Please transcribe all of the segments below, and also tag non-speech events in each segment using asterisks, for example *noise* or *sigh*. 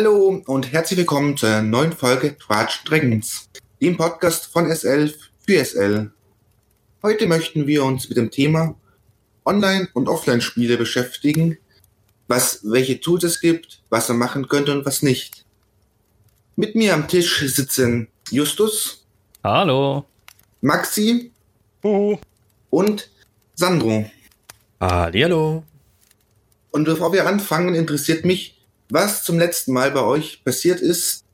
Hallo und herzlich willkommen zur neuen Folge Twatch Dragons, dem Podcast von S11 für SL. Heute möchten wir uns mit dem Thema Online- und Offline-Spiele beschäftigen, was, welche Tools es gibt, was man machen könnte und was nicht. Mit mir am Tisch sitzen Justus. Hallo. Maxi. Uhu. Und Sandro. Hallo. Und bevor wir anfangen, interessiert mich, was zum letzten Mal bei euch passiert ist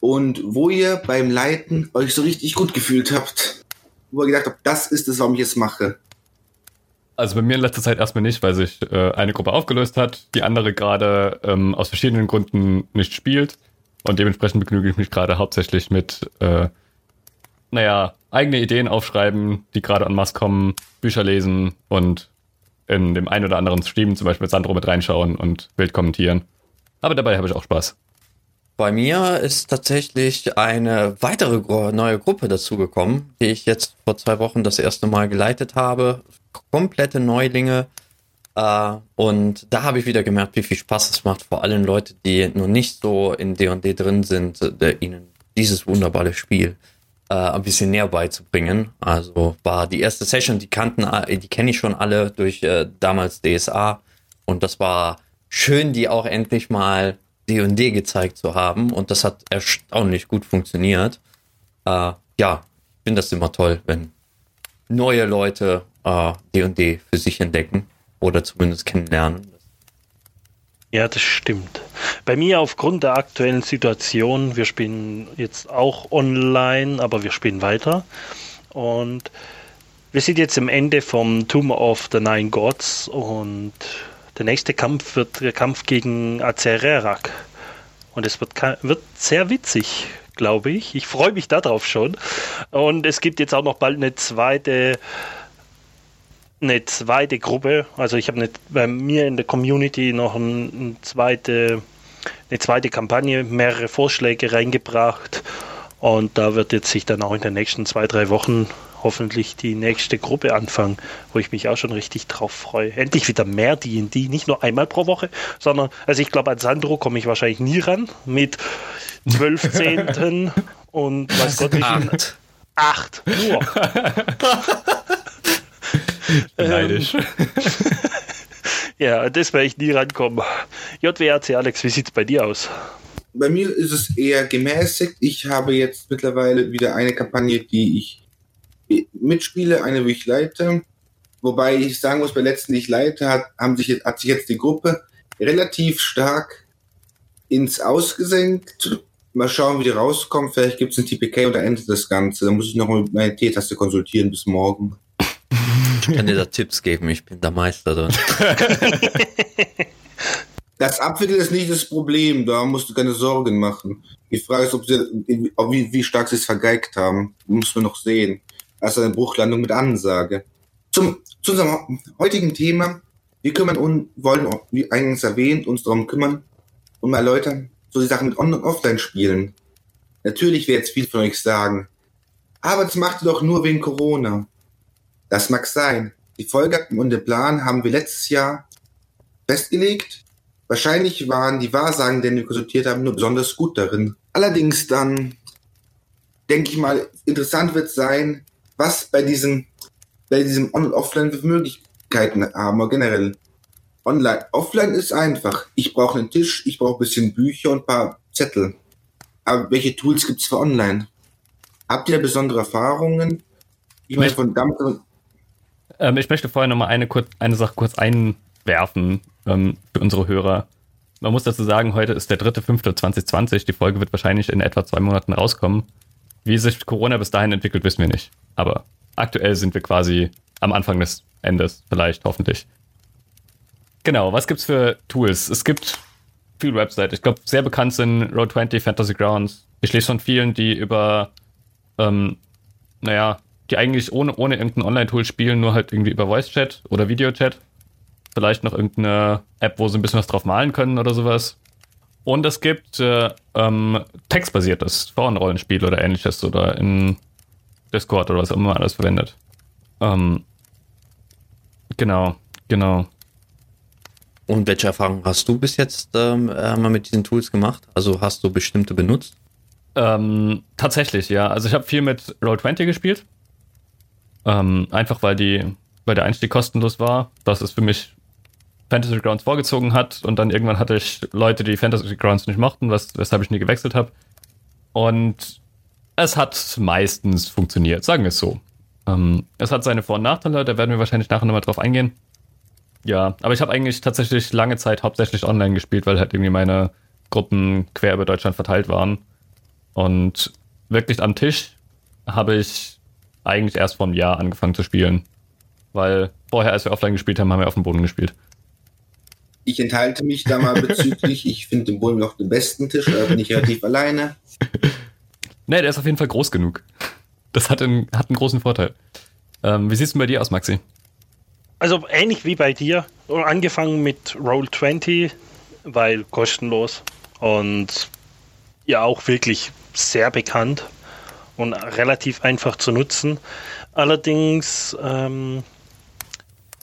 und wo ihr beim Leiten euch so richtig gut gefühlt habt. Wo ihr gedacht habt, das ist es, warum ich es mache. Also bei mir in letzter Zeit erstmal nicht, weil sich äh, eine Gruppe aufgelöst hat, die andere gerade ähm, aus verschiedenen Gründen nicht spielt. Und dementsprechend begnüge ich mich gerade hauptsächlich mit, äh, naja, eigene Ideen aufschreiben, die gerade an Mass kommen, Bücher lesen und in dem einen oder anderen Stream zum Beispiel mit Sandro mit reinschauen und Bild kommentieren. Aber dabei habe ich auch Spaß. Bei mir ist tatsächlich eine weitere neue Gruppe dazugekommen, die ich jetzt vor zwei Wochen das erste Mal geleitet habe. Komplette Neulinge. Äh, und da habe ich wieder gemerkt, wie viel Spaß es macht, vor allem Leute, die noch nicht so in D&D drin sind, ihnen dieses wunderbare Spiel äh, ein bisschen näher beizubringen. Also war die erste Session, die kannten, die kenne ich schon alle durch äh, damals DSA. Und das war schön, die auch endlich mal D&D gezeigt zu haben. Und das hat erstaunlich gut funktioniert. Äh, ja, ich finde das immer toll, wenn neue Leute D&D äh, für sich entdecken oder zumindest kennenlernen. Ja, das stimmt. Bei mir aufgrund der aktuellen Situation, wir spielen jetzt auch online, aber wir spielen weiter. Und wir sind jetzt am Ende vom Tomb of the Nine Gods und der nächste Kampf wird der Kampf gegen Azererak. Und es wird, wird sehr witzig, glaube ich. Ich freue mich darauf schon. Und es gibt jetzt auch noch bald eine zweite eine zweite Gruppe. Also ich habe bei mir in der Community noch ein, eine, zweite, eine zweite Kampagne, mehrere Vorschläge reingebracht. Und da wird jetzt sich dann auch in den nächsten zwei, drei Wochen hoffentlich die nächste Gruppe anfangen, wo ich mich auch schon richtig drauf freue. Endlich wieder mehr D&D, nicht nur einmal pro Woche, sondern, also ich glaube, an Sandro komme ich wahrscheinlich nie ran, mit zwölf Zehnten *laughs* und was Gott wie Acht. Acht, nur. Neidisch. Ähm, *laughs* ja, das werde ich nie rankommen. JWAC Alex, wie sieht es bei dir aus? Bei mir ist es eher gemäßigt. Ich habe jetzt mittlerweile wieder eine Kampagne, die ich mitspiele, eine, wo ich leite. Wobei ich sagen muss, bei der letzten, die ich leite, hat, haben sich jetzt, hat sich jetzt die Gruppe relativ stark ins Ausgesenkt. Mal schauen, wie die rauskommt. Vielleicht gibt es ein TPK und dann endet das Ganze. Da muss ich noch mal mit meiner T-Taste konsultieren bis morgen. Ich kann dir da Tipps geben, ich bin der Meister drin. *laughs* Das Abwickeln ist nicht das Problem, da musst du keine Sorgen machen. Die Frage ist, ob sie, wie, wie stark sie es vergeigt haben. Muss man noch sehen. Also eine Bruchlandung mit Ansage. Zum, zu unserem heutigen Thema. Wir kümmern und wollen, wie eingangs erwähnt, uns darum kümmern und mal erläutern, so die Sachen mit On- und Offline-Spielen. Natürlich wird jetzt viel von euch sagen, aber das macht ihr doch nur wegen Corona. Das mag sein. Die Folgen und den Plan haben wir letztes Jahr festgelegt. Wahrscheinlich waren die Wahrsagen, die wir konsultiert haben, nur besonders gut darin. Allerdings dann, denke ich mal, interessant wird sein, was bei diesem, bei diesem On- und Offline für Möglichkeiten haben wir generell. Online, Offline ist einfach. Ich brauche einen Tisch, ich brauche ein bisschen Bücher und ein paar Zettel. Aber welche Tools gibt es für Online? Habt ihr besondere Erfahrungen? Ich meine, von damals ähm, ich möchte vorher nochmal eine, eine Sache kurz einwerfen ähm, für unsere Hörer. Man muss dazu sagen, heute ist der 3.5.2020. Die Folge wird wahrscheinlich in etwa zwei Monaten rauskommen. Wie sich Corona bis dahin entwickelt, wissen wir nicht. Aber aktuell sind wir quasi am Anfang des Endes, vielleicht, hoffentlich. Genau, was gibt's für Tools? Es gibt viele Websites. Ich glaube, sehr bekannt sind Road20, Fantasy Grounds. Ich lese von vielen, die über, ähm, naja, die eigentlich ohne, ohne irgendein Online-Tool spielen, nur halt irgendwie über Voice-Chat oder Video-Chat. Vielleicht noch irgendeine App, wo sie ein bisschen was drauf malen können oder sowas. Und es gibt äh, ähm, textbasiertes Forenrollenspiel oder ähnliches oder in Discord oder was auch immer man alles verwendet. Ähm, genau, genau. und welche Erfahrungen hast du bis jetzt ähm, äh, mal mit diesen Tools gemacht? Also hast du bestimmte benutzt? Ähm, tatsächlich, ja. Also ich habe viel mit Roll20 gespielt. Ähm, einfach weil die, weil der Einstieg kostenlos war. Das ist für mich Fantasy Grounds vorgezogen hat und dann irgendwann hatte ich Leute, die Fantasy Grounds nicht mochten, was, weshalb ich nie gewechselt habe. Und es hat meistens funktioniert, sagen wir es so. Ähm, es hat seine Vor- und Nachteile, da werden wir wahrscheinlich nachher nochmal drauf eingehen. Ja, aber ich habe eigentlich tatsächlich lange Zeit hauptsächlich online gespielt, weil halt irgendwie meine Gruppen quer über Deutschland verteilt waren. Und wirklich am Tisch habe ich eigentlich erst vor einem Jahr angefangen zu spielen. Weil vorher, als wir offline gespielt haben, haben wir auf dem Boden gespielt. Ich enthalte mich da mal bezüglich, ich finde den Boden noch den besten Tisch, da bin ich relativ alleine. Nee, der ist auf jeden Fall groß genug. Das hat einen, hat einen großen Vorteil. Ähm, wie siehst du bei dir aus, Maxi? Also ähnlich wie bei dir, angefangen mit Roll20, weil kostenlos und ja auch wirklich sehr bekannt und relativ einfach zu nutzen. Allerdings, ähm,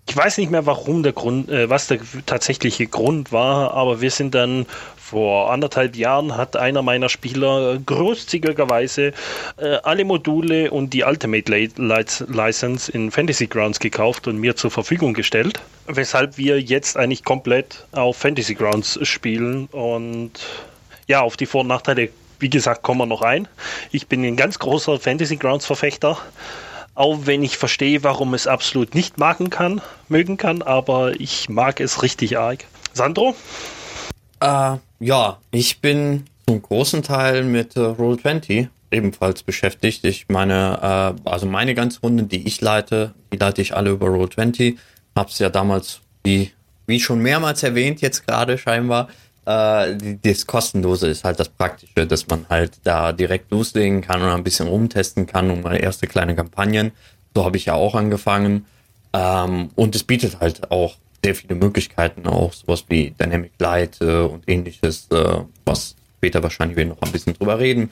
ich weiß nicht mehr, warum der Grund, äh, was der tatsächliche Grund war, aber wir sind dann vor anderthalb Jahren hat einer meiner Spieler großzügigerweise äh, alle Module und die Ultimate License in Fantasy Grounds gekauft und mir zur Verfügung gestellt, weshalb wir jetzt eigentlich komplett auf Fantasy Grounds spielen und ja, auf die Vor- und Nachteile, wie gesagt, kommen wir noch ein. Ich bin ein ganz großer Fantasy Grounds Verfechter auch wenn ich verstehe, warum es absolut nicht machen kann, mögen kann, aber ich mag es richtig arg. Sandro? Äh, ja, ich bin zum großen Teil mit äh, Roll20 ebenfalls beschäftigt. Ich meine, äh, also meine ganze Runde, die ich leite, die leite ich alle über Roll20. Hab's ja damals, wie, wie schon mehrmals erwähnt, jetzt gerade scheinbar, äh, das Kostenlose ist halt das Praktische, dass man halt da direkt loslegen kann und ein bisschen rumtesten kann und mal erste kleine Kampagnen. So habe ich ja auch angefangen. Ähm, und es bietet halt auch sehr viele Möglichkeiten, auch sowas wie Dynamic Light äh, und ähnliches, äh, was später wahrscheinlich wir noch ein bisschen drüber reden.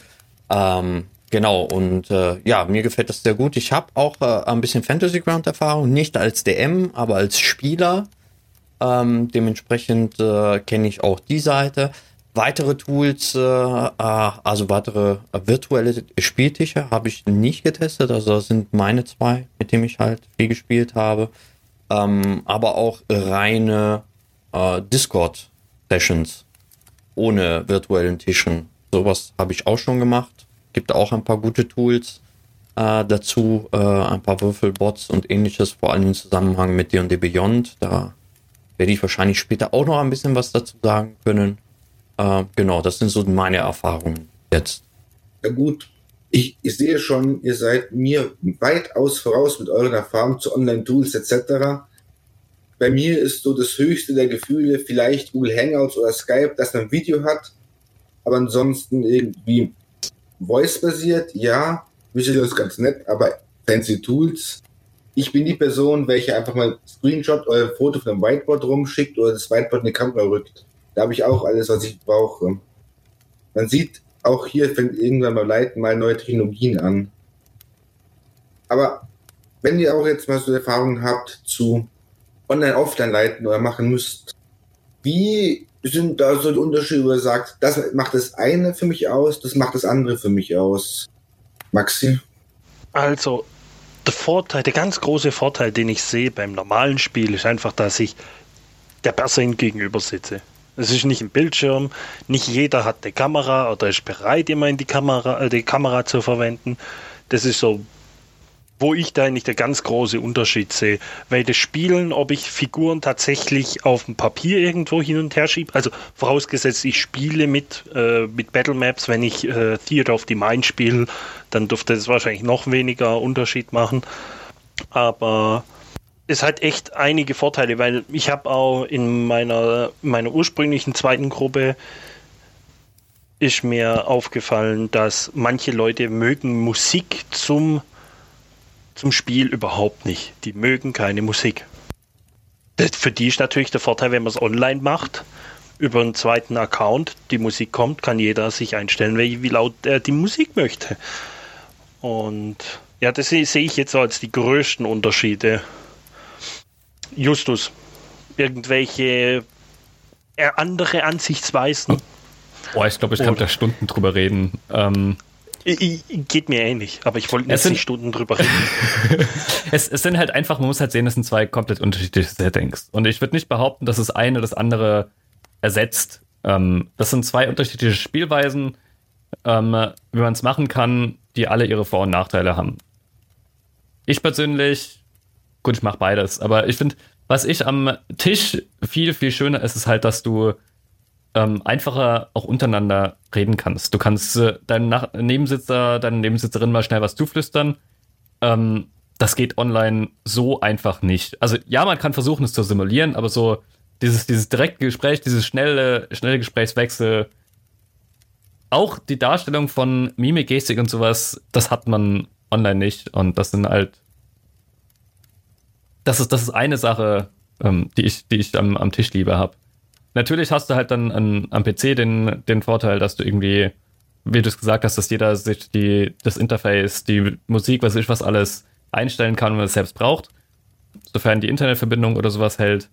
Ähm, genau, und äh, ja, mir gefällt das sehr gut. Ich habe auch äh, ein bisschen Fantasy Ground Erfahrung, nicht als DM, aber als Spieler. Ähm, dementsprechend äh, kenne ich auch die Seite. Weitere Tools, äh, äh, also weitere virtuelle Spieltische habe ich nicht getestet. Also das sind meine zwei, mit denen ich halt viel gespielt habe ähm, aber auch reine äh, Discord-Sessions ohne virtuellen Tischen. Sowas habe ich auch schon gemacht. Gibt auch ein paar gute Tools äh, dazu, äh, ein paar Würfelbots und ähnliches, vor allem im Zusammenhang mit D&D Beyond. Da werde ich wahrscheinlich später auch noch ein bisschen was dazu sagen können. Äh, genau, das sind so meine Erfahrungen jetzt. Ja gut, ich, ich sehe schon, ihr seid mir weitaus voraus mit euren Erfahrungen zu Online-Tools etc. Bei mir ist so das höchste der Gefühle vielleicht Google Hangouts oder Skype, dass man ein Video hat, aber ansonsten irgendwie Voice-basiert, ja, Visual ist ganz nett, aber fancy Tools. Ich bin die Person, welche einfach mal Screenshot oder Foto von einem Whiteboard rumschickt oder das Whiteboard in die Kamera rückt. Da habe ich auch alles, was ich brauche. Man sieht auch hier fängt irgendwann mal Leiten mal neue Technologien an. Aber wenn ihr auch jetzt mal so Erfahrungen habt zu Online-Offline leiten oder machen müsst, wie sind da so die Unterschiede, wo ihr sagt, das macht das eine für mich aus, das macht das andere für mich aus? Maxi? Also, der Vorteil, der ganz große Vorteil, den ich sehe beim normalen Spiel, ist einfach, dass ich der Person gegenüber sitze. Es ist nicht ein Bildschirm, nicht jeder hat eine Kamera oder ist bereit, immer in die Kamera, äh, die Kamera zu verwenden. Das ist so, wo ich da eigentlich der ganz große Unterschied sehe. Weil das Spielen, ob ich Figuren tatsächlich auf dem Papier irgendwo hin und her schiebe, also vorausgesetzt, ich spiele mit, äh, mit Battle Maps, wenn ich äh, Theater of the Mind spiele, dann dürfte das wahrscheinlich noch weniger Unterschied machen. Aber es hat echt einige Vorteile, weil ich habe auch in meiner, meiner ursprünglichen zweiten Gruppe ist mir aufgefallen, dass manche Leute mögen Musik zum, zum Spiel überhaupt nicht. Die mögen keine Musik. Das, für die ist natürlich der Vorteil, wenn man es online macht, über einen zweiten Account, die Musik kommt, kann jeder sich einstellen, wie laut er die Musik möchte. Und ja, das sehe ich jetzt so als die größten Unterschiede Justus, irgendwelche äh, andere Ansichtsweisen. Boah, ich glaube, ich kann Oder- da Stunden drüber reden. Ähm, I- I- Geht mir ähnlich, aber ich wollte Es jetzt sind- nicht Stunden drüber reden. *laughs* es, es sind halt einfach, man muss halt sehen, das sind zwei komplett unterschiedliche Settings. Und ich würde nicht behaupten, dass das eine das andere ersetzt. Ähm, das sind zwei unterschiedliche Spielweisen, ähm, wie man es machen kann, die alle ihre Vor- und Nachteile haben. Ich persönlich, gut, ich mache beides, aber ich finde, was ich am Tisch viel, viel schöner ist, ist halt, dass du ähm, einfacher auch untereinander reden kannst. Du kannst äh, deinem Nach Nebensitzer, deine Nebensitzerin mal schnell was zuflüstern. Ähm, das geht online so einfach nicht. Also ja, man kann versuchen, es zu simulieren, aber so dieses, dieses direkte Gespräch, dieses schnelle, schnelle Gesprächswechsel, auch die Darstellung von Mimik, Gestik und sowas, das hat man online nicht. Und das sind halt, das ist, das ist eine Sache, ähm, die ich, die ich am, am Tisch lieber habe. Natürlich hast du halt dann an, am PC den, den Vorteil, dass du irgendwie, wie du es gesagt hast, dass jeder sich die, das Interface, die Musik, was ich was alles einstellen kann, wenn es selbst braucht. Sofern die Internetverbindung oder sowas hält.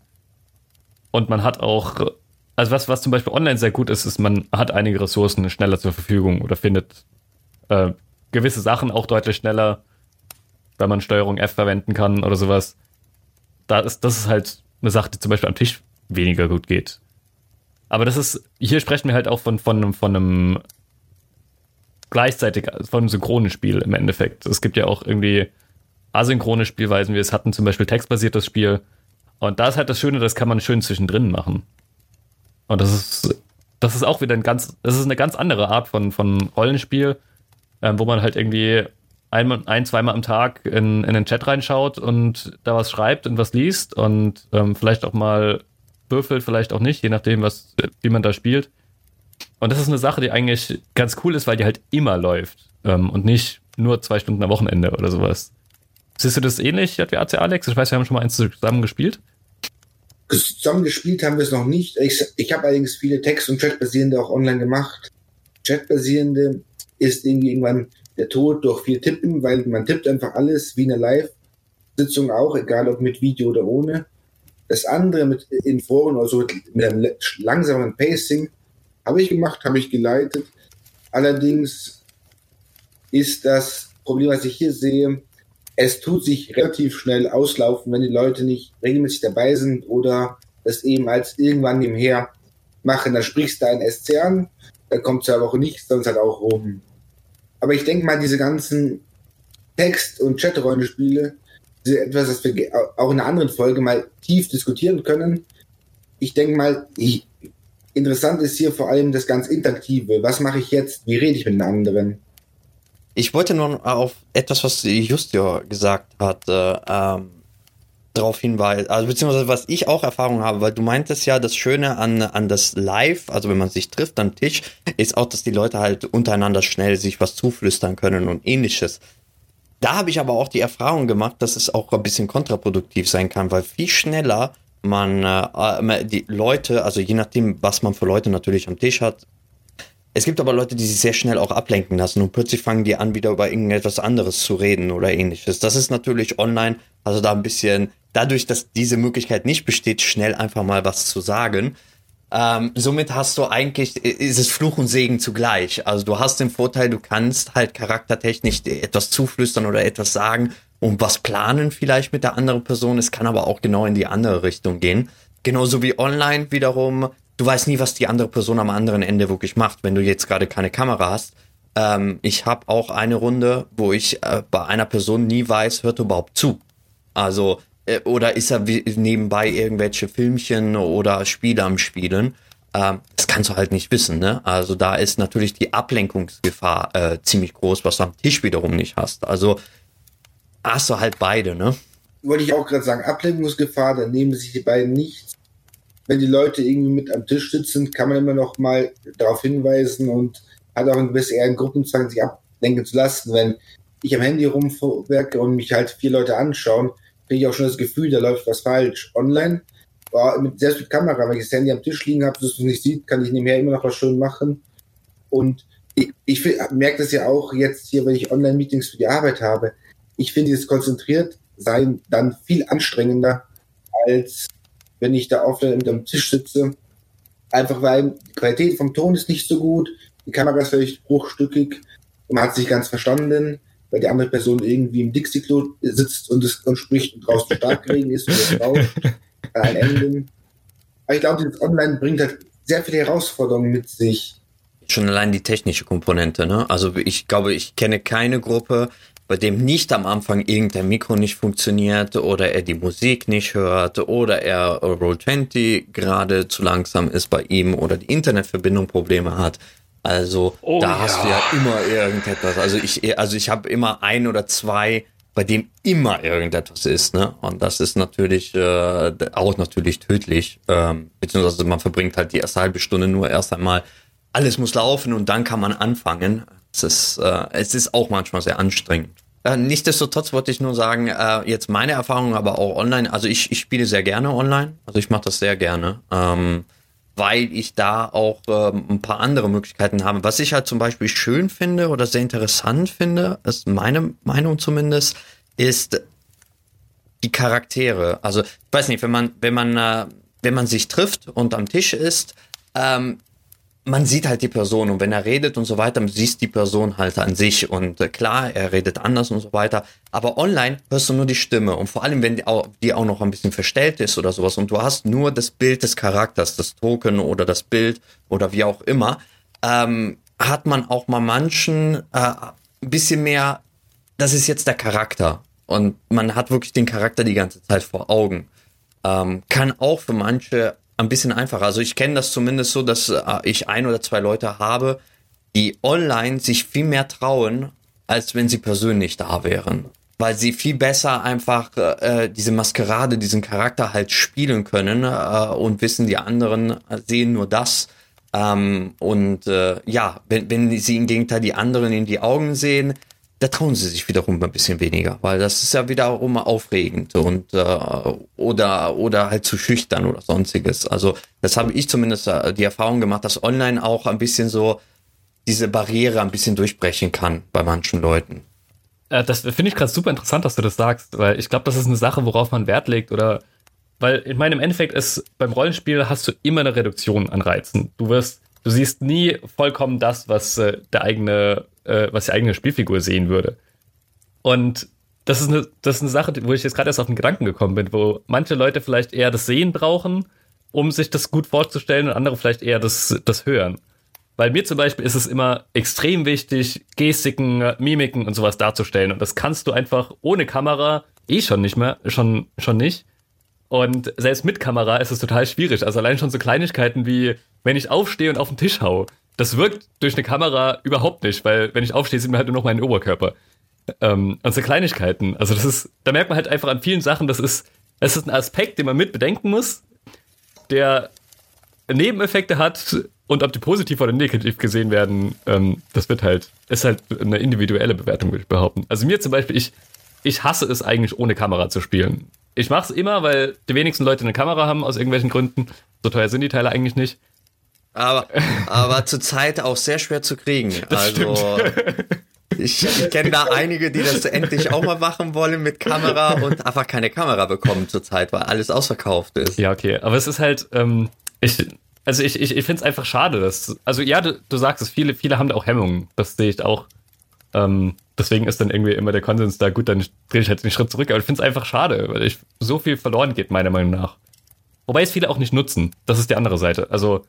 Und man hat auch, also was, was zum Beispiel online sehr gut ist, ist, man hat einige Ressourcen schneller zur Verfügung oder findet äh, gewisse Sachen auch deutlich schneller, weil man Steuerung F verwenden kann oder sowas. Da ist, das ist halt eine Sache, die zum Beispiel am Tisch weniger gut geht. Aber das ist, hier sprechen wir halt auch von, von, von einem gleichzeitig, von einem synchronen Spiel im Endeffekt. Es gibt ja auch irgendwie asynchrone Spielweisen, wir es hatten, zum Beispiel textbasiertes Spiel. Und da ist halt das Schöne, das kann man schön zwischendrin machen. Und das ist, das ist auch wieder ein ganz, das ist eine ganz andere Art von, von Rollenspiel, ähm, wo man halt irgendwie ein, ein zweimal am Tag in, in den Chat reinschaut und da was schreibt und was liest und ähm, vielleicht auch mal würfelt, vielleicht auch nicht, je nachdem, was, wie man da spielt. Und das ist eine Sache, die eigentlich ganz cool ist, weil die halt immer läuft ähm, und nicht nur zwei Stunden am Wochenende oder sowas. Siehst du das ähnlich wie AC Alex? Ich weiß, wir haben schon mal eins zusammen gespielt. Zusammen gespielt haben wir es noch nicht. Ich, ich habe allerdings viele Text- und Chat-basierende auch online gemacht. Chat-basierende ist irgendwie irgendwann der Tod durch viel Tippen, weil man tippt einfach alles wie eine Live-Sitzung auch, egal ob mit Video oder ohne. Das andere mit in Foren oder so mit, mit einem langsamen Pacing habe ich gemacht, habe ich geleitet. Allerdings ist das Problem, was ich hier sehe, es tut sich relativ schnell auslaufen, wenn die Leute nicht regelmäßig dabei sind oder das eben als irgendwann nebenher machen. Da sprichst du ein SC an, da kommt zwei Wochen nichts, ist halt auch rum. Aber ich denke mal, diese ganzen Text- und Chat-Rollenspiele, sind etwas, das wir auch in einer anderen Folge mal tief diskutieren können. Ich denke mal, ich, interessant ist hier vor allem das ganz Interaktive. Was mache ich jetzt? Wie rede ich mit den anderen? Ich wollte nur auf etwas, was Justio gesagt hat, äh, ähm, darauf hinweisen, also beziehungsweise was ich auch Erfahrung habe, weil du meintest ja, das Schöne an, an das Live, also wenn man sich trifft am Tisch, ist auch, dass die Leute halt untereinander schnell sich was zuflüstern können und ähnliches. Da habe ich aber auch die Erfahrung gemacht, dass es auch ein bisschen kontraproduktiv sein kann, weil viel schneller man äh, die Leute, also je nachdem, was man für Leute natürlich am Tisch hat, es gibt aber Leute, die sich sehr schnell auch ablenken lassen und plötzlich fangen die an, wieder über irgendetwas anderes zu reden oder ähnliches. Das ist natürlich online, also da ein bisschen, dadurch, dass diese Möglichkeit nicht besteht, schnell einfach mal was zu sagen. Ähm, somit hast du eigentlich, ist es Fluch und Segen zugleich. Also du hast den Vorteil, du kannst halt charaktertechnisch etwas zuflüstern oder etwas sagen und was planen vielleicht mit der anderen Person. Es kann aber auch genau in die andere Richtung gehen. Genauso wie online wiederum, du weißt nie, was die andere Person am anderen Ende wirklich macht, wenn du jetzt gerade keine Kamera hast. Ähm, ich habe auch eine Runde, wo ich äh, bei einer Person nie weiß, hört er überhaupt zu. Also, oder ist er nebenbei irgendwelche Filmchen oder Spiele am Spielen? Ähm, das kannst du halt nicht wissen, ne? Also da ist natürlich die Ablenkungsgefahr äh, ziemlich groß, was du am Tisch wiederum nicht hast. Also hast du halt beide, ne? wollte ich auch gerade sagen, Ablenkungsgefahr, dann nehmen sich die beiden nichts. Wenn die Leute irgendwie mit am Tisch sitzen, kann man immer noch mal darauf hinweisen und hat auch ein gewisses eher einen Gruppenzwang, sich ablenken zu lassen. Wenn ich am Handy rumwerke und mich halt vier Leute anschauen, kriege ich auch schon das Gefühl, da läuft was falsch. Online, mit, selbst mit Kamera, wenn ich das Handy am Tisch liegen habe, dass es nicht sieht, kann ich nebenher immer noch was schön machen. Und ich, ich merke das ja auch jetzt hier, wenn ich Online-Meetings für die Arbeit habe. Ich finde dieses konzentriert sein dann viel anstrengender, als wenn ich da mit am Tisch sitze Einfach weil die Qualität vom Ton ist nicht so gut, die Kamera ist vielleicht bruchstückig, man hat sich ganz verstanden, weil die andere Person irgendwie im Dixie-Klo sitzt und, es, und spricht und draußen Starkregen ist und es rauscht *laughs* ein Ende. Aber ich glaube, das Online bringt halt sehr viele Herausforderungen mit sich. Schon allein die technische Komponente, ne? Also ich glaube, ich kenne keine Gruppe, bei dem nicht am Anfang irgendein Mikro nicht funktioniert oder er die Musik nicht hört oder er Roll20 gerade zu langsam ist bei ihm oder die Internetverbindung Probleme hat. Also oh, da ja. hast du ja immer irgendetwas. Also ich, also ich habe immer ein oder zwei, bei dem immer irgendetwas ist, ne? Und das ist natürlich äh, auch natürlich tödlich. Ähm, beziehungsweise man verbringt halt die erste halbe Stunde nur erst einmal, alles muss laufen und dann kann man anfangen. Es ist, äh, es ist auch manchmal sehr anstrengend. Äh, nichtsdestotrotz wollte ich nur sagen, äh, jetzt meine Erfahrung aber auch online, also ich, ich spiele sehr gerne online, also ich mache das sehr gerne. Ähm, weil ich da auch ähm, ein paar andere Möglichkeiten habe. Was ich halt zum Beispiel schön finde oder sehr interessant finde, ist meine Meinung zumindest, ist die Charaktere. Also ich weiß nicht, wenn man wenn man äh, wenn man sich trifft und am Tisch ist, ähm, man sieht halt die Person und wenn er redet und so weiter, siehst die Person halt an sich und äh, klar, er redet anders und so weiter, aber online hörst du nur die Stimme und vor allem, wenn die auch, die auch noch ein bisschen verstellt ist oder sowas und du hast nur das Bild des Charakters, das Token oder das Bild oder wie auch immer, ähm, hat man auch mal manchen äh, ein bisschen mehr, das ist jetzt der Charakter und man hat wirklich den Charakter die ganze Zeit vor Augen. Ähm, kann auch für manche ein bisschen einfacher. Also ich kenne das zumindest so, dass äh, ich ein oder zwei Leute habe, die online sich viel mehr trauen, als wenn sie persönlich da wären. Weil sie viel besser einfach äh, diese Maskerade, diesen Charakter halt spielen können äh, und wissen, die anderen sehen nur das. Ähm, und äh, ja, wenn, wenn sie im Gegenteil die anderen in die Augen sehen, da trauen sie sich wiederum ein bisschen weniger, weil das ist ja wiederum aufregend und äh, oder oder halt zu schüchtern oder sonstiges. Also das habe ich zumindest äh, die Erfahrung gemacht, dass online auch ein bisschen so diese Barriere ein bisschen durchbrechen kann bei manchen Leuten. Äh, das finde ich gerade super interessant, dass du das sagst, weil ich glaube, das ist eine Sache, worauf man Wert legt oder weil in meinem Endeffekt ist beim Rollenspiel hast du immer eine Reduktion an Reizen. Du wirst du siehst nie vollkommen das, was äh, der eigene äh, was die eigene Spielfigur sehen würde. Und das ist eine, das ist eine Sache, wo ich jetzt gerade erst auf den Gedanken gekommen bin, wo manche Leute vielleicht eher das Sehen brauchen, um sich das gut vorzustellen und andere vielleicht eher das, das Hören. Weil mir zum Beispiel ist es immer extrem wichtig, Gestiken, Mimiken und sowas darzustellen. Und das kannst du einfach ohne Kamera eh schon nicht mehr, schon, schon nicht. Und selbst mit Kamera ist es total schwierig. Also allein schon so Kleinigkeiten wie, wenn ich aufstehe und auf den Tisch hau, das wirkt durch eine Kamera überhaupt nicht, weil wenn ich aufstehe, sieht man halt nur noch meinen Oberkörper. Ähm, und so Kleinigkeiten. Also das ist, da merkt man halt einfach an vielen Sachen, das ist, es ist ein Aspekt, den man mit bedenken muss, der Nebeneffekte hat und ob die positiv oder negativ gesehen werden, ähm, das wird halt, ist halt eine individuelle Bewertung, würde ich behaupten. Also mir zum Beispiel, ich, ich hasse es eigentlich ohne Kamera zu spielen. Ich mache es immer, weil die wenigsten Leute eine Kamera haben, aus irgendwelchen Gründen. So teuer sind die Teile eigentlich nicht. Aber, *laughs* aber zurzeit auch sehr schwer zu kriegen. Das also ich, ich kenne da einige, die das endlich auch mal machen wollen mit Kamera und einfach keine Kamera bekommen zurzeit, weil alles ausverkauft ist. Ja, okay. Aber es ist halt, ähm, ich, also ich, ich, ich finde es einfach schade, dass, also ja, du, du sagst es, viele, viele haben da auch Hemmungen. Das sehe ich auch. Ähm, deswegen ist dann irgendwie immer der Konsens da, gut, dann drehe ich halt den Schritt zurück. Aber ich finde es einfach schade, weil ich so viel verloren geht, meiner Meinung nach. Wobei es viele auch nicht nutzen. Das ist die andere Seite. Also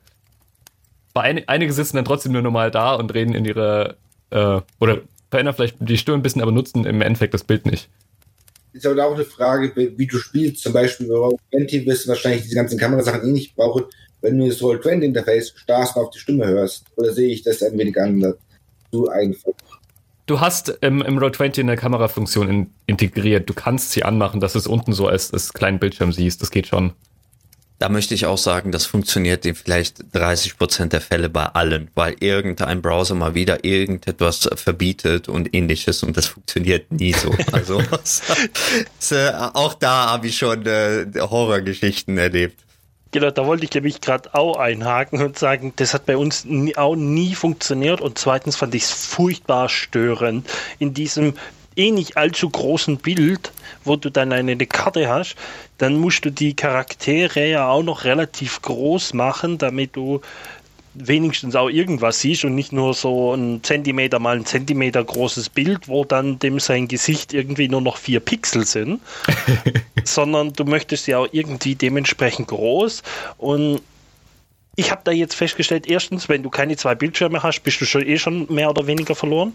ein, einige sitzen dann trotzdem nur normal da und reden in ihre, äh, oder verändern vielleicht die Stimme ein bisschen, aber nutzen im Endeffekt das Bild nicht. Ist aber auch eine Frage, wie du spielst. Zum Beispiel bei Roll20 wirst du wahrscheinlich diese ganzen Kamerasachen eh nicht brauchen, wenn du das Roll20-Interface starrst und auf die Stimme hörst. Oder sehe ich das ein wenig anders? Du einfach. Du hast im, im Roll20 eine Kamerafunktion in, integriert. Du kannst sie anmachen, dass es unten so als, als kleinen Bildschirm siehst. Das geht schon. Da möchte ich auch sagen, das funktioniert in vielleicht 30 Prozent der Fälle bei allen, weil irgendein Browser mal wieder irgendetwas verbietet und ähnliches und das funktioniert nie so. *laughs* Also *laughs* auch da habe ich schon äh, Horrorgeschichten erlebt. Genau, da wollte ich nämlich gerade auch einhaken und sagen, das hat bei uns nie, auch nie funktioniert und zweitens fand ich es furchtbar störend in diesem eh nicht allzu großen Bild, wo du dann eine, eine Karte hast, dann musst du die Charaktere ja auch noch relativ groß machen, damit du wenigstens auch irgendwas siehst und nicht nur so ein Zentimeter mal ein Zentimeter großes Bild, wo dann dem sein Gesicht irgendwie nur noch vier Pixel sind, *laughs* sondern du möchtest ja auch irgendwie dementsprechend groß und ich habe da jetzt festgestellt, erstens, wenn du keine zwei Bildschirme hast, bist du schon eh schon mehr oder weniger verloren.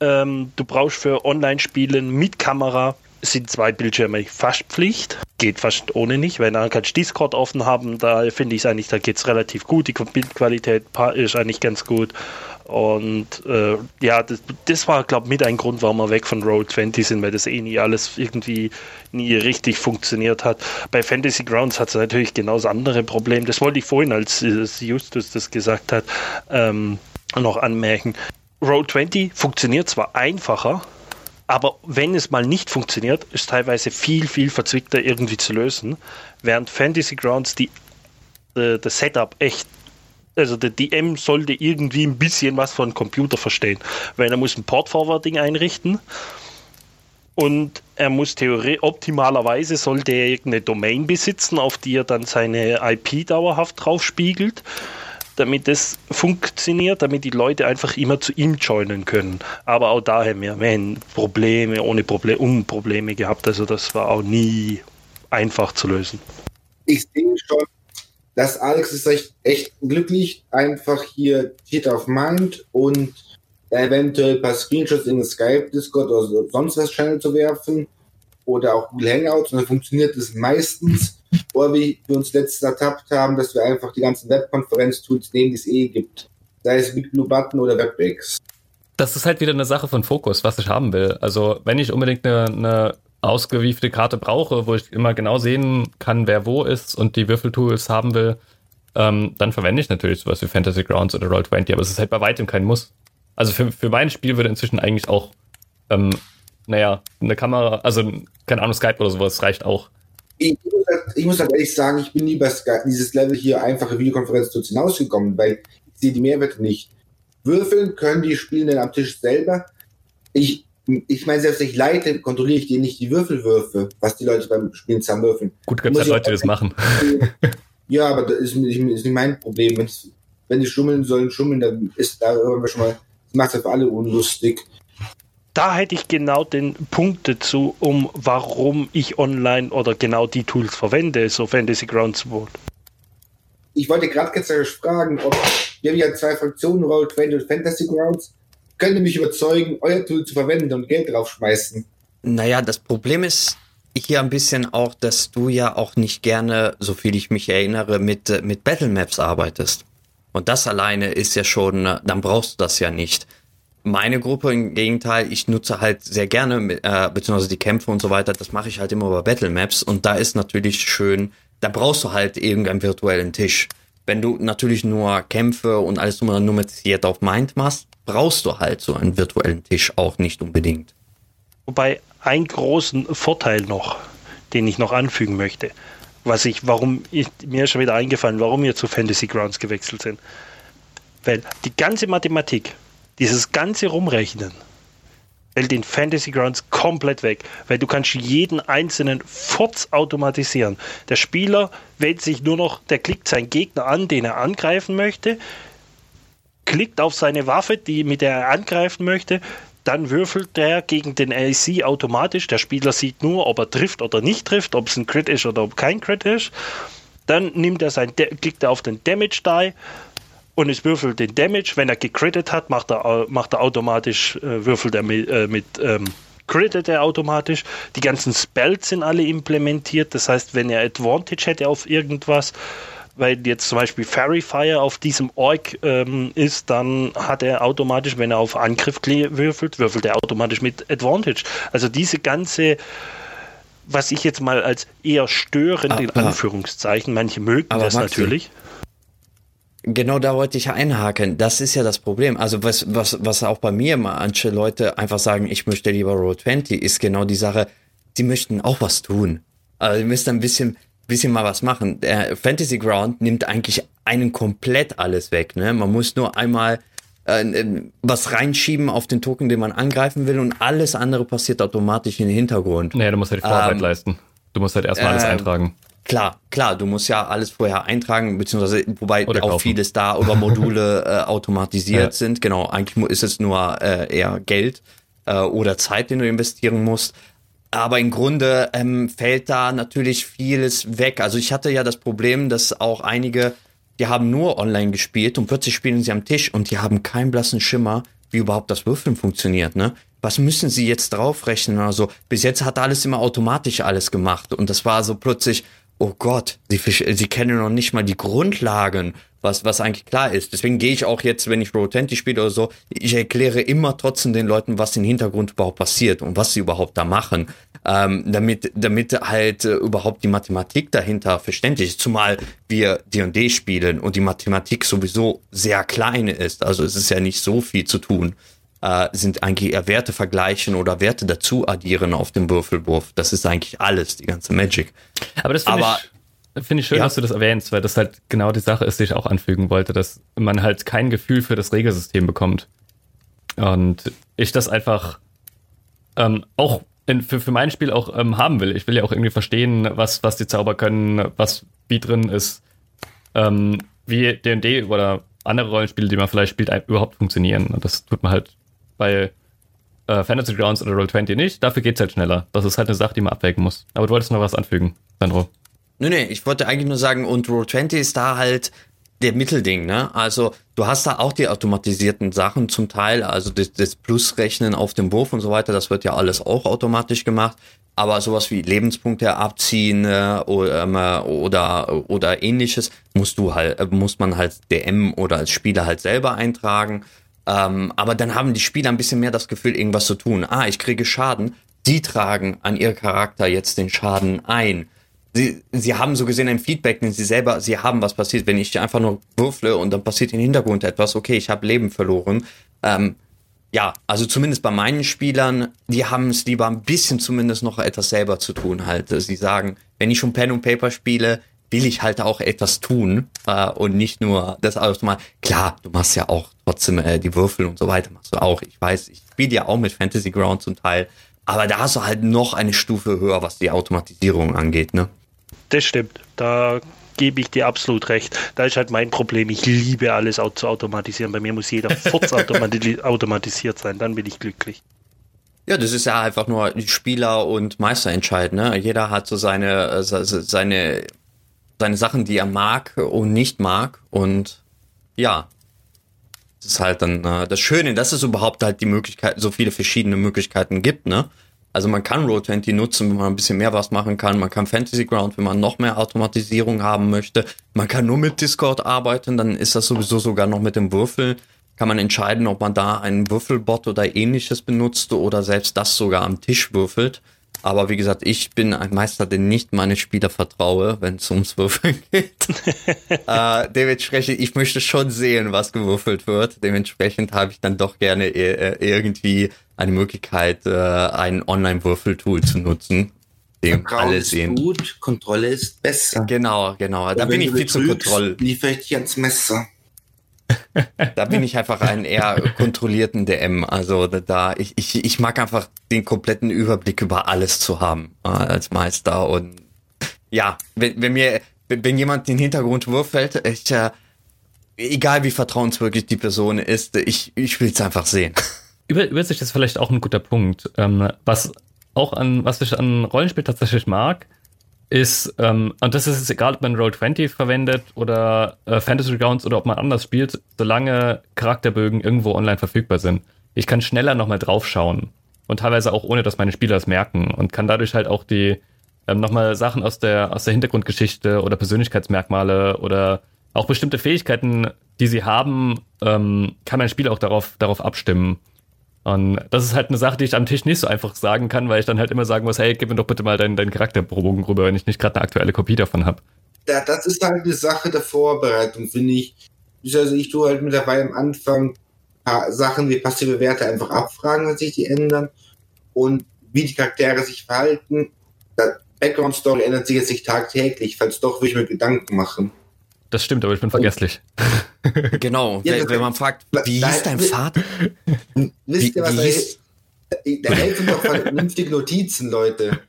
Ähm, du brauchst für Online-Spielen mit Kamera sind zwei Bildschirme fast Pflicht. Geht fast ohne nicht. Wenn du kannst Discord offen haben, da finde ich es eigentlich, da geht es relativ gut. Die Bildqualität ist eigentlich ganz gut. Und äh, ja, das, das war, glaube ich, mit ein Grund, warum wir weg von Roll 20 sind, weil das eh nie alles irgendwie nie richtig funktioniert hat. Bei Fantasy Grounds hat es natürlich genau das andere Problem. Das wollte ich vorhin, als Justus das gesagt hat, ähm, noch anmerken. Roll 20 funktioniert zwar einfacher, aber wenn es mal nicht funktioniert, ist teilweise viel, viel verzwickter irgendwie zu lösen. Während Fantasy Grounds die, äh, das Setup echt, also der DM sollte irgendwie ein bisschen was von Computer verstehen. Weil er muss ein Port-Forwarding einrichten und er muss theoretisch, optimalerweise sollte er irgendeine Domain besitzen, auf die er dann seine IP dauerhaft drauf spiegelt damit das funktioniert, damit die Leute einfach immer zu ihm joinen können. Aber auch daher mehr, wenn Probleme ohne Probleme, Unprobleme gehabt. Also das war auch nie einfach zu lösen. Ich sehe schon, dass Alex ist echt, echt glücklich, einfach hier Cheat auf Mind und eventuell ein paar Screenshots in Skype, Discord oder sonst was Channel zu werfen oder auch Google Hangouts und dann funktioniert es meistens wie wir uns letztens ertappt haben, dass wir einfach die ganzen Webkonferenz-Tools nehmen, die es eh gibt. Sei es Big Blue Button oder WebEx. Das ist halt wieder eine Sache von Fokus, was ich haben will. Also wenn ich unbedingt eine, eine ausgewiefte Karte brauche, wo ich immer genau sehen kann, wer wo ist und die Würfeltools haben will, ähm, dann verwende ich natürlich sowas wie Fantasy Grounds oder Roll20, aber es ist halt bei weitem kein Muss. Also für, für mein Spiel würde inzwischen eigentlich auch, ähm, naja, eine Kamera, also keine Ahnung, Skype oder sowas reicht auch ich muss, halt, ich muss halt ehrlich sagen, ich bin nie bei dieses Level hier einfache Videokonferenz hinausgekommen, weil ich sehe die Mehrwerte nicht. Würfeln können die Spielenden am Tisch selber. Ich, ich meine, selbst wenn ich leite, kontrolliere ich dir nicht die Würfelwürfe, was die Leute beim Spielen zusammen würfeln. Gut, gibt es halt Leute, die das machen. *laughs* ja, aber das ist, ist nicht mein Problem. Wenn's, wenn die schummeln sollen, schummeln, dann ist da irgendwann schon mal, das macht es für alle unlustig da hätte ich genau den Punkt dazu, um warum ich online oder genau die Tools verwende, so Fantasy Grounds World. Ich wollte gerade ganz fragen, ob wir haben ja zwei Fraktionen, Roll 20 und Fantasy Grounds. Könnt ihr mich überzeugen, euer Tool zu verwenden und Geld draufschmeißen? Naja, das Problem ist hier ein bisschen auch, dass du ja auch nicht gerne, so viel ich mich erinnere, mit, mit Battle Maps arbeitest. Und das alleine ist ja schon, dann brauchst du das ja nicht. Meine Gruppe im Gegenteil, ich nutze halt sehr gerne, äh, beziehungsweise die Kämpfe und so weiter, das mache ich halt immer über Battle Maps und da ist natürlich schön, da brauchst du halt irgendeinen virtuellen Tisch. Wenn du natürlich nur Kämpfe und alles nur nummeriert auf Mind machst, brauchst du halt so einen virtuellen Tisch auch nicht unbedingt. Wobei ein großen Vorteil noch, den ich noch anfügen möchte, was ich, warum ich, mir ist schon wieder eingefallen, warum wir zu Fantasy Grounds gewechselt sind. Weil die ganze Mathematik, dieses ganze Rumrechnen fällt in Fantasy Grounds komplett weg, weil du kannst jeden einzelnen Furz automatisieren. Der Spieler wählt sich nur noch, der klickt seinen Gegner an, den er angreifen möchte, klickt auf seine Waffe, die, mit der er angreifen möchte, dann würfelt der gegen den AC automatisch. Der Spieler sieht nur, ob er trifft oder nicht trifft, ob es ein Crit ist oder ob kein Crit ist. Dann nimmt er sein, klickt er auf den Damage Die, und es würfelt den Damage. Wenn er gecrittet hat, macht er, macht er automatisch, äh, würfelt er mit, äh, mit ähm, crittet er automatisch. Die ganzen Spells sind alle implementiert. Das heißt, wenn er Advantage hätte auf irgendwas, weil jetzt zum Beispiel Fairy Fire auf diesem Org ähm, ist, dann hat er automatisch, wenn er auf Angriff würfelt, würfelt er automatisch mit Advantage. Also diese ganze was ich jetzt mal als eher störend ah, in Anführungszeichen, manche mögen das natürlich. Genau da wollte ich einhaken. Das ist ja das Problem. Also was, was, was auch bei mir manche Leute einfach sagen, ich möchte lieber Roll 20, ist genau die Sache, sie möchten auch was tun. Also sie müssen ein bisschen, bisschen mal was machen. Der Fantasy Ground nimmt eigentlich einen komplett alles weg. Ne? Man muss nur einmal äh, äh, was reinschieben auf den Token, den man angreifen will und alles andere passiert automatisch im Hintergrund. Naja, du musst halt die Vorarbeit ähm, leisten. Du musst halt erstmal alles eintragen. Klar, klar, du musst ja alles vorher eintragen, beziehungsweise wobei Oder auch kaufen. vieles da über Module *laughs* äh, automatisiert ja. sind. Genau, eigentlich ist es nur äh, eher Geld äh, oder Zeit, den du investieren musst. Aber im Grunde ähm, fällt da natürlich vieles weg. Also ich hatte ja das Problem, dass auch einige, die haben nur online gespielt und plötzlich spielen sie am Tisch und die haben keinen blassen Schimmer, wie überhaupt das Würfeln funktioniert, ne? Was müssen sie jetzt draufrechnen? Also bis jetzt hat alles immer automatisch alles gemacht und das war so plötzlich, oh Gott, sie, sie kennen noch nicht mal die Grundlagen, was, was eigentlich klar ist. Deswegen gehe ich auch jetzt, wenn ich 20 spiele oder so, ich erkläre immer trotzdem den Leuten, was im Hintergrund überhaupt passiert und was sie überhaupt da machen. Ähm, damit, damit halt äh, überhaupt die Mathematik dahinter verständlich ist. Zumal wir D&D spielen und die Mathematik sowieso sehr klein ist. Also es ist ja nicht so viel zu tun äh, sind eigentlich eher Werte vergleichen oder Werte dazu addieren auf dem Würfelwurf. Das ist eigentlich alles, die ganze Magic. Aber das finde ich, find ich schön, ja. dass du das erwähnst, weil das halt genau die Sache ist, die ich auch anfügen wollte, dass man halt kein Gefühl für das Regelsystem bekommt. Und ich das einfach ähm, auch in, für, für mein Spiel auch ähm, haben will. Ich will ja auch irgendwie verstehen, was, was die Zauber können, was wie drin ist, ähm, wie D&D oder andere Rollenspiele, die man vielleicht spielt, überhaupt funktionieren. Und das tut man halt bei äh, Fantasy Grounds oder Roll20 nicht. Dafür geht's halt schneller. Das ist halt eine Sache, die man abwägen muss. Aber du wolltest noch was anfügen, Sandro. Nee, nee, ich wollte eigentlich nur sagen, und Roll20 ist da halt der Mittelding, ne? Also du hast da auch die automatisierten Sachen zum Teil, also das, das Plusrechnen auf dem Wurf und so weiter, das wird ja alles auch automatisch gemacht. Aber sowas wie Lebenspunkte abziehen äh, oder, ähm, oder, oder ähnliches musst du halt, äh, muss man halt DM oder als Spieler halt selber eintragen. Ähm, aber dann haben die Spieler ein bisschen mehr das Gefühl, irgendwas zu tun. Ah, ich kriege Schaden. Die tragen an ihr Charakter jetzt den Schaden ein. Sie, sie haben so gesehen ein Feedback, denn sie selber, sie haben was passiert. Wenn ich einfach nur würfle und dann passiert im Hintergrund etwas, okay, ich habe Leben verloren. Ähm, ja, also zumindest bei meinen Spielern, die haben es lieber ein bisschen zumindest noch etwas selber zu tun halt. Sie sagen, wenn ich schon Pen und Paper spiele, will ich halt auch etwas tun äh, und nicht nur das alles mal. Klar, du machst ja auch trotzdem äh, die Würfel und so weiter machst du auch. Ich weiß, ich spiele ja auch mit Fantasy Ground zum Teil, aber da hast du halt noch eine Stufe höher, was die Automatisierung angeht, ne? Das stimmt. Da gebe ich dir absolut recht. Da ist halt mein Problem. Ich liebe alles zu automatisieren. Bei mir muss jeder *laughs* Furz automatisiert sein. Dann bin ich glücklich. Ja, das ist ja einfach nur Spieler und Meister entscheiden. Ne? Jeder hat so seine, äh, seine seine Sachen, die er mag und nicht mag. Und ja, das ist halt dann äh, das Schöne, dass es überhaupt halt die Möglichkeit, so viele verschiedene Möglichkeiten gibt, ne? Also man kann Roll20 nutzen, wenn man ein bisschen mehr was machen kann. Man kann Fantasy Ground, wenn man noch mehr Automatisierung haben möchte. Man kann nur mit Discord arbeiten, dann ist das sowieso sogar noch mit dem Würfel. Kann man entscheiden, ob man da einen Würfelbot oder ähnliches benutzt oder selbst das sogar am Tisch würfelt. Aber wie gesagt, ich bin ein Meister, der nicht meine Spieler vertraue, wenn es ums Würfeln *laughs* geht. *laughs* äh, dementsprechend, ich möchte schon sehen, was gewürfelt wird. Dementsprechend habe ich dann doch gerne äh, irgendwie eine Möglichkeit, äh, ein Online-Würfeltool zu nutzen. Dem alle sehen. Ist gut, Kontrolle ist besser. Genau, genau. Da bin ich viel zu Kontrolle. Liefere ich dich ans Messer da bin ich einfach ein eher kontrollierten DM. Also da, ich, ich, ich mag einfach den kompletten Überblick über alles zu haben äh, als Meister. Und ja, wenn, wenn mir, wenn jemand den Hintergrund würfelt, ich, äh, egal wie vertrauenswürdig die Person ist, ich, ich will es einfach sehen. Über, Übersicht ist vielleicht auch ein guter Punkt. Ähm, was auch an, was ich an Rollenspiel tatsächlich mag, ist, ähm, und das ist egal, ob man Roll20 verwendet oder äh, Fantasy Grounds oder ob man anders spielt, solange Charakterbögen irgendwo online verfügbar sind. Ich kann schneller nochmal draufschauen und teilweise auch ohne, dass meine Spieler es merken und kann dadurch halt auch die ähm, nochmal Sachen aus der, aus der Hintergrundgeschichte oder Persönlichkeitsmerkmale oder auch bestimmte Fähigkeiten, die sie haben, ähm, kann mein Spiel auch darauf, darauf abstimmen. Und das ist halt eine Sache, die ich am Tisch nicht so einfach sagen kann, weil ich dann halt immer sagen muss, hey, gib mir doch bitte mal deinen, deinen Charakterbogen rüber, wenn ich nicht gerade eine aktuelle Kopie davon habe. Ja, das ist halt eine Sache der Vorbereitung, finde ich. Also ich tue halt mittlerweile am Anfang Sachen wie passive Werte einfach abfragen, wenn sich die ändern und wie die Charaktere sich verhalten. Die Background-Story ändert sich jetzt nicht tagtäglich, falls doch, würde ich mir Gedanken machen. Das stimmt, aber ich bin vergesslich. *laughs* Genau, ja, wenn, wenn, man fragt, wie hieß dein Vater? Wisst ihr, was wie, hieß? Da helfen doch vernünftige Notizen, Leute.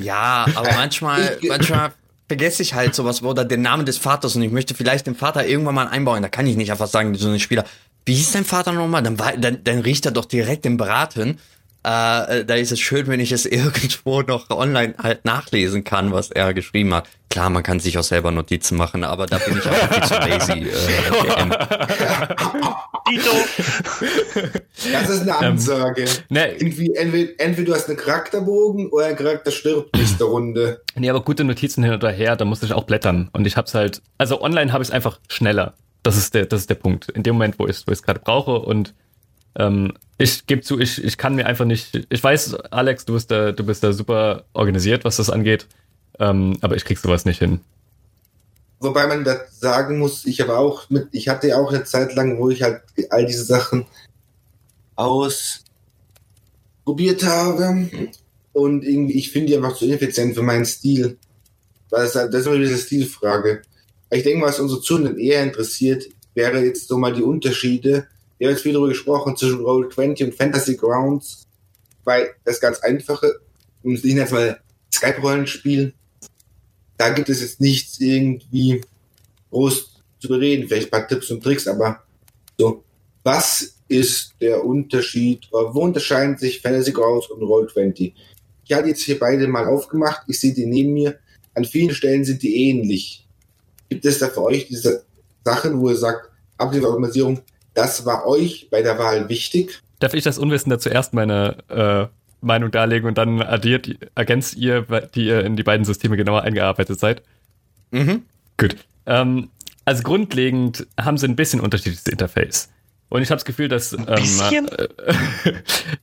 Ja, aber manchmal, manchmal vergesse ich halt sowas oder den Namen des Vaters und ich möchte vielleicht den Vater irgendwann mal einbauen. Da kann ich nicht einfach sagen, so ein Spieler, wie hieß dein Vater nochmal? Dann, dann, dann riecht er doch direkt den Braten. Äh, da ist es schön, wenn ich es *laughs* irgendwo noch online halt nachlesen kann, was er geschrieben hat. Klar, man kann sich auch selber Notizen machen, aber da bin ich auch viel zu lazy. Äh, *laughs* das ist eine ähm, Ansage. Ähm, ne, Irgendwie, entweder, entweder du hast einen Charakterbogen oder ein Charakter stirbt nächste Runde. Nee, aber gute Notizen hin oder her, da musste ich auch blättern. Und ich hab's halt, also online habe ich es einfach schneller. Das ist der, das ist der Punkt. In dem Moment, wo ich es gerade brauche und ähm, ich gebe zu, ich, ich kann mir einfach nicht. Ich weiß, Alex, du bist da, du bist da super organisiert, was das angeht. Ähm, aber ich krieg sowas nicht hin. Wobei man da sagen muss, ich habe auch mit, ich hatte auch eine Zeit lang, wo ich halt all diese Sachen ausprobiert habe. Und irgendwie, ich finde die einfach zu ineffizient für meinen Stil. Weil das, das ist immer diese Stilfrage. Ich denke, was unsere Zuhörer eher interessiert, wäre jetzt so mal die Unterschiede wir haben jetzt viel darüber gesprochen zwischen Roll20 und Fantasy Grounds, weil das ganz einfache, ich nenne jetzt mal Skype-Rollenspiel, da gibt es jetzt nichts irgendwie groß zu bereden, vielleicht ein paar Tipps und Tricks, aber so, was ist der Unterschied, wo unterscheiden sich Fantasy Grounds und Roll20? Ich hatte jetzt hier beide mal aufgemacht, ich sehe die neben mir, an vielen Stellen sind die ähnlich. Gibt es da für euch diese Sachen, wo ihr sagt, Automatisierung, das war euch bei der Wahl wichtig? Darf ich das Unwissende zuerst meine äh, Meinung darlegen und dann addiert, ergänzt ihr, die ihr in die beiden Systeme genauer eingearbeitet seid? Mhm. Gut. Ähm, also grundlegend haben sie ein bisschen unterschiedliches Interface. Und ich habe das Gefühl, dass ähm, äh,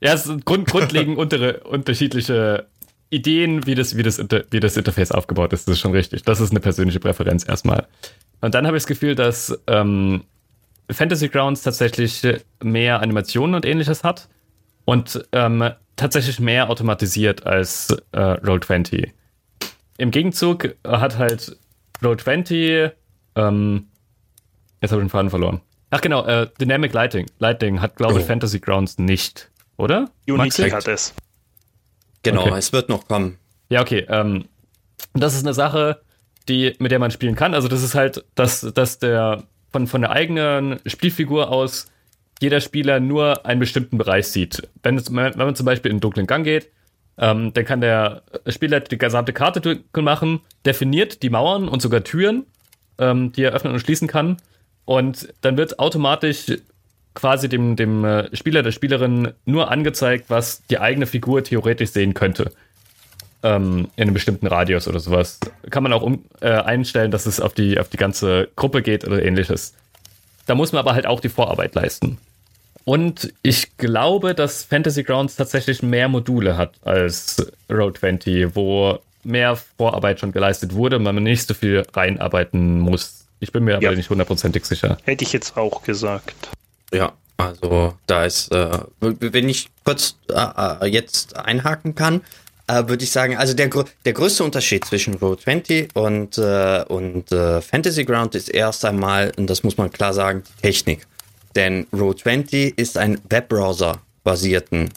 *laughs* ja, es sind grund, grundlegend untere, unterschiedliche Ideen, wie das, wie, das, wie das Interface aufgebaut ist. Das ist schon richtig. Das ist eine persönliche Präferenz erstmal. Und dann habe ich das Gefühl, dass ähm, Fantasy Grounds tatsächlich mehr Animationen und ähnliches hat und ähm, tatsächlich mehr automatisiert als äh, Roll20. Im Gegenzug hat halt Roll20, ähm, jetzt habe ich den Faden verloren. Ach genau, äh, Dynamic Lighting. Lighting hat, glaube ich, oh. Fantasy Grounds nicht, oder? Unity hat es. Genau, okay. es wird noch kommen. Ja, okay. Ähm, das ist eine Sache, die, mit der man spielen kann. Also das ist halt, dass, dass der von, von der eigenen Spielfigur aus jeder Spieler nur einen bestimmten Bereich sieht. Wenn, es, wenn man zum Beispiel in den dunklen Gang geht, ähm, dann kann der Spieler die gesamte Karte dunkel machen, definiert die Mauern und sogar Türen, ähm, die er öffnen und schließen kann. Und dann wird automatisch quasi dem, dem äh, Spieler, der Spielerin nur angezeigt, was die eigene Figur theoretisch sehen könnte ähm, in einem bestimmten Radius oder sowas. Kann man auch um, äh, einstellen, dass es auf die, auf die ganze Gruppe geht oder ähnliches. Da muss man aber halt auch die Vorarbeit leisten. Und ich glaube, dass Fantasy Grounds tatsächlich mehr Module hat als Road 20, wo mehr Vorarbeit schon geleistet wurde, man nicht so viel reinarbeiten muss. Ich bin mir aber nicht hundertprozentig sicher. Hätte ich jetzt auch gesagt. Ja, also da ist, äh, wenn ich kurz äh, äh jetzt einhaken kann, äh, würde ich sagen, also der, der größte Unterschied zwischen Roll20 und, äh, und äh, Fantasy Ground ist erst einmal, und das muss man klar sagen, Technik. Denn Roll20 ist ein Webbrowser-basierten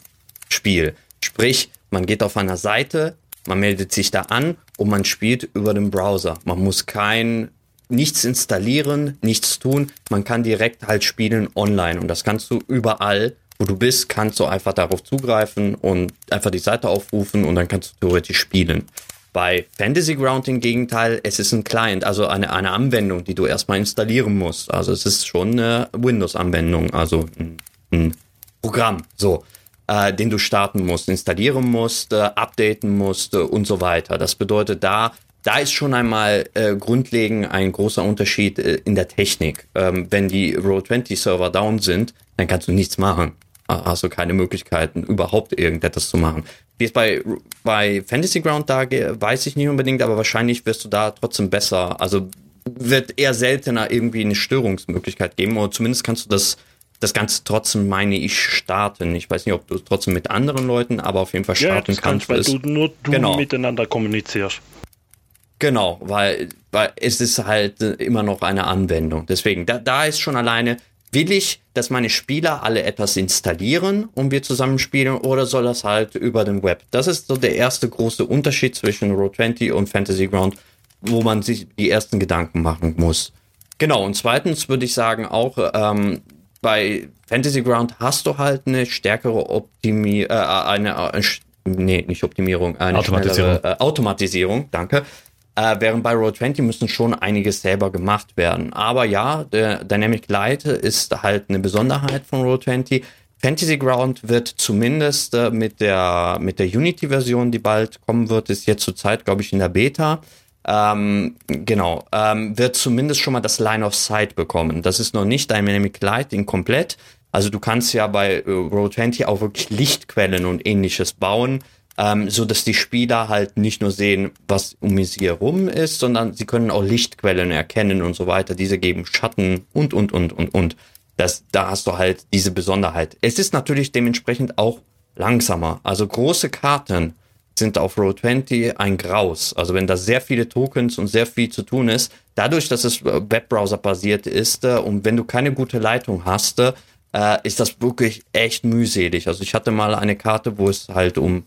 Spiel. Sprich, man geht auf einer Seite, man meldet sich da an und man spielt über den Browser. Man muss kein nichts installieren, nichts tun. Man kann direkt halt spielen online und das kannst du überall wo du bist, kannst du einfach darauf zugreifen und einfach die Seite aufrufen und dann kannst du theoretisch spielen. Bei Fantasy Ground im Gegenteil, es ist ein Client, also eine, eine Anwendung, die du erstmal installieren musst. Also es ist schon eine Windows-Anwendung, also ein, ein, Programm, so, äh, den du starten musst, installieren musst, äh, updaten musst äh, und so weiter. Das bedeutet, da da ist schon einmal äh, grundlegend ein großer Unterschied äh, in der Technik. Ähm, wenn die Roll20-Server down sind, dann kannst du nichts machen. Hast du keine Möglichkeiten, überhaupt irgendetwas zu machen. Wie es bei, bei Fantasy Ground da weiß ich nicht unbedingt, aber wahrscheinlich wirst du da trotzdem besser. Also wird eher seltener irgendwie eine Störungsmöglichkeit geben, oder zumindest kannst du das, das Ganze trotzdem, meine ich, starten. Ich weiß nicht, ob du trotzdem mit anderen Leuten, aber auf jeden Fall starten ja, kannst. Weil du nur du genau. miteinander kommunizierst. Genau, weil, weil es ist halt immer noch eine Anwendung. Deswegen, da, da ist schon alleine, will ich, dass meine Spieler alle etwas installieren und wir zusammen spielen oder soll das halt über den Web? Das ist so der erste große Unterschied zwischen Roll20 und Fantasy Ground, wo man sich die ersten Gedanken machen muss. Genau, und zweitens würde ich sagen auch, ähm, bei Fantasy Ground hast du halt eine stärkere Optimierung, äh, eine, äh, nee, nicht Optimierung, eine Automatisierung. Äh, Automatisierung, danke. Äh, während bei Roll20 müssen schon einiges selber gemacht werden. Aber ja, der Dynamic Light ist halt eine Besonderheit von Roll20. Fantasy Ground wird zumindest äh, mit der, mit der Unity-Version, die bald kommen wird, ist jetzt zurzeit, glaube ich, in der Beta. Ähm, genau, ähm, wird zumindest schon mal das Line of Sight bekommen. Das ist noch nicht Dynamic Lighting komplett. Also du kannst ja bei äh, Roll20 auch wirklich Lichtquellen und ähnliches bauen ähm, so dass die Spieler halt nicht nur sehen, was um sie herum ist, sondern sie können auch Lichtquellen erkennen und so weiter. Diese geben Schatten und, und, und, und, und. Das, da hast du halt diese Besonderheit. Es ist natürlich dementsprechend auch langsamer. Also große Karten sind auf Roll20 ein Graus. Also wenn da sehr viele Tokens und sehr viel zu tun ist, dadurch, dass es äh, Webbrowser basiert ist äh, und wenn du keine gute Leitung hast, äh, ist das wirklich echt mühselig. Also ich hatte mal eine Karte, wo es halt um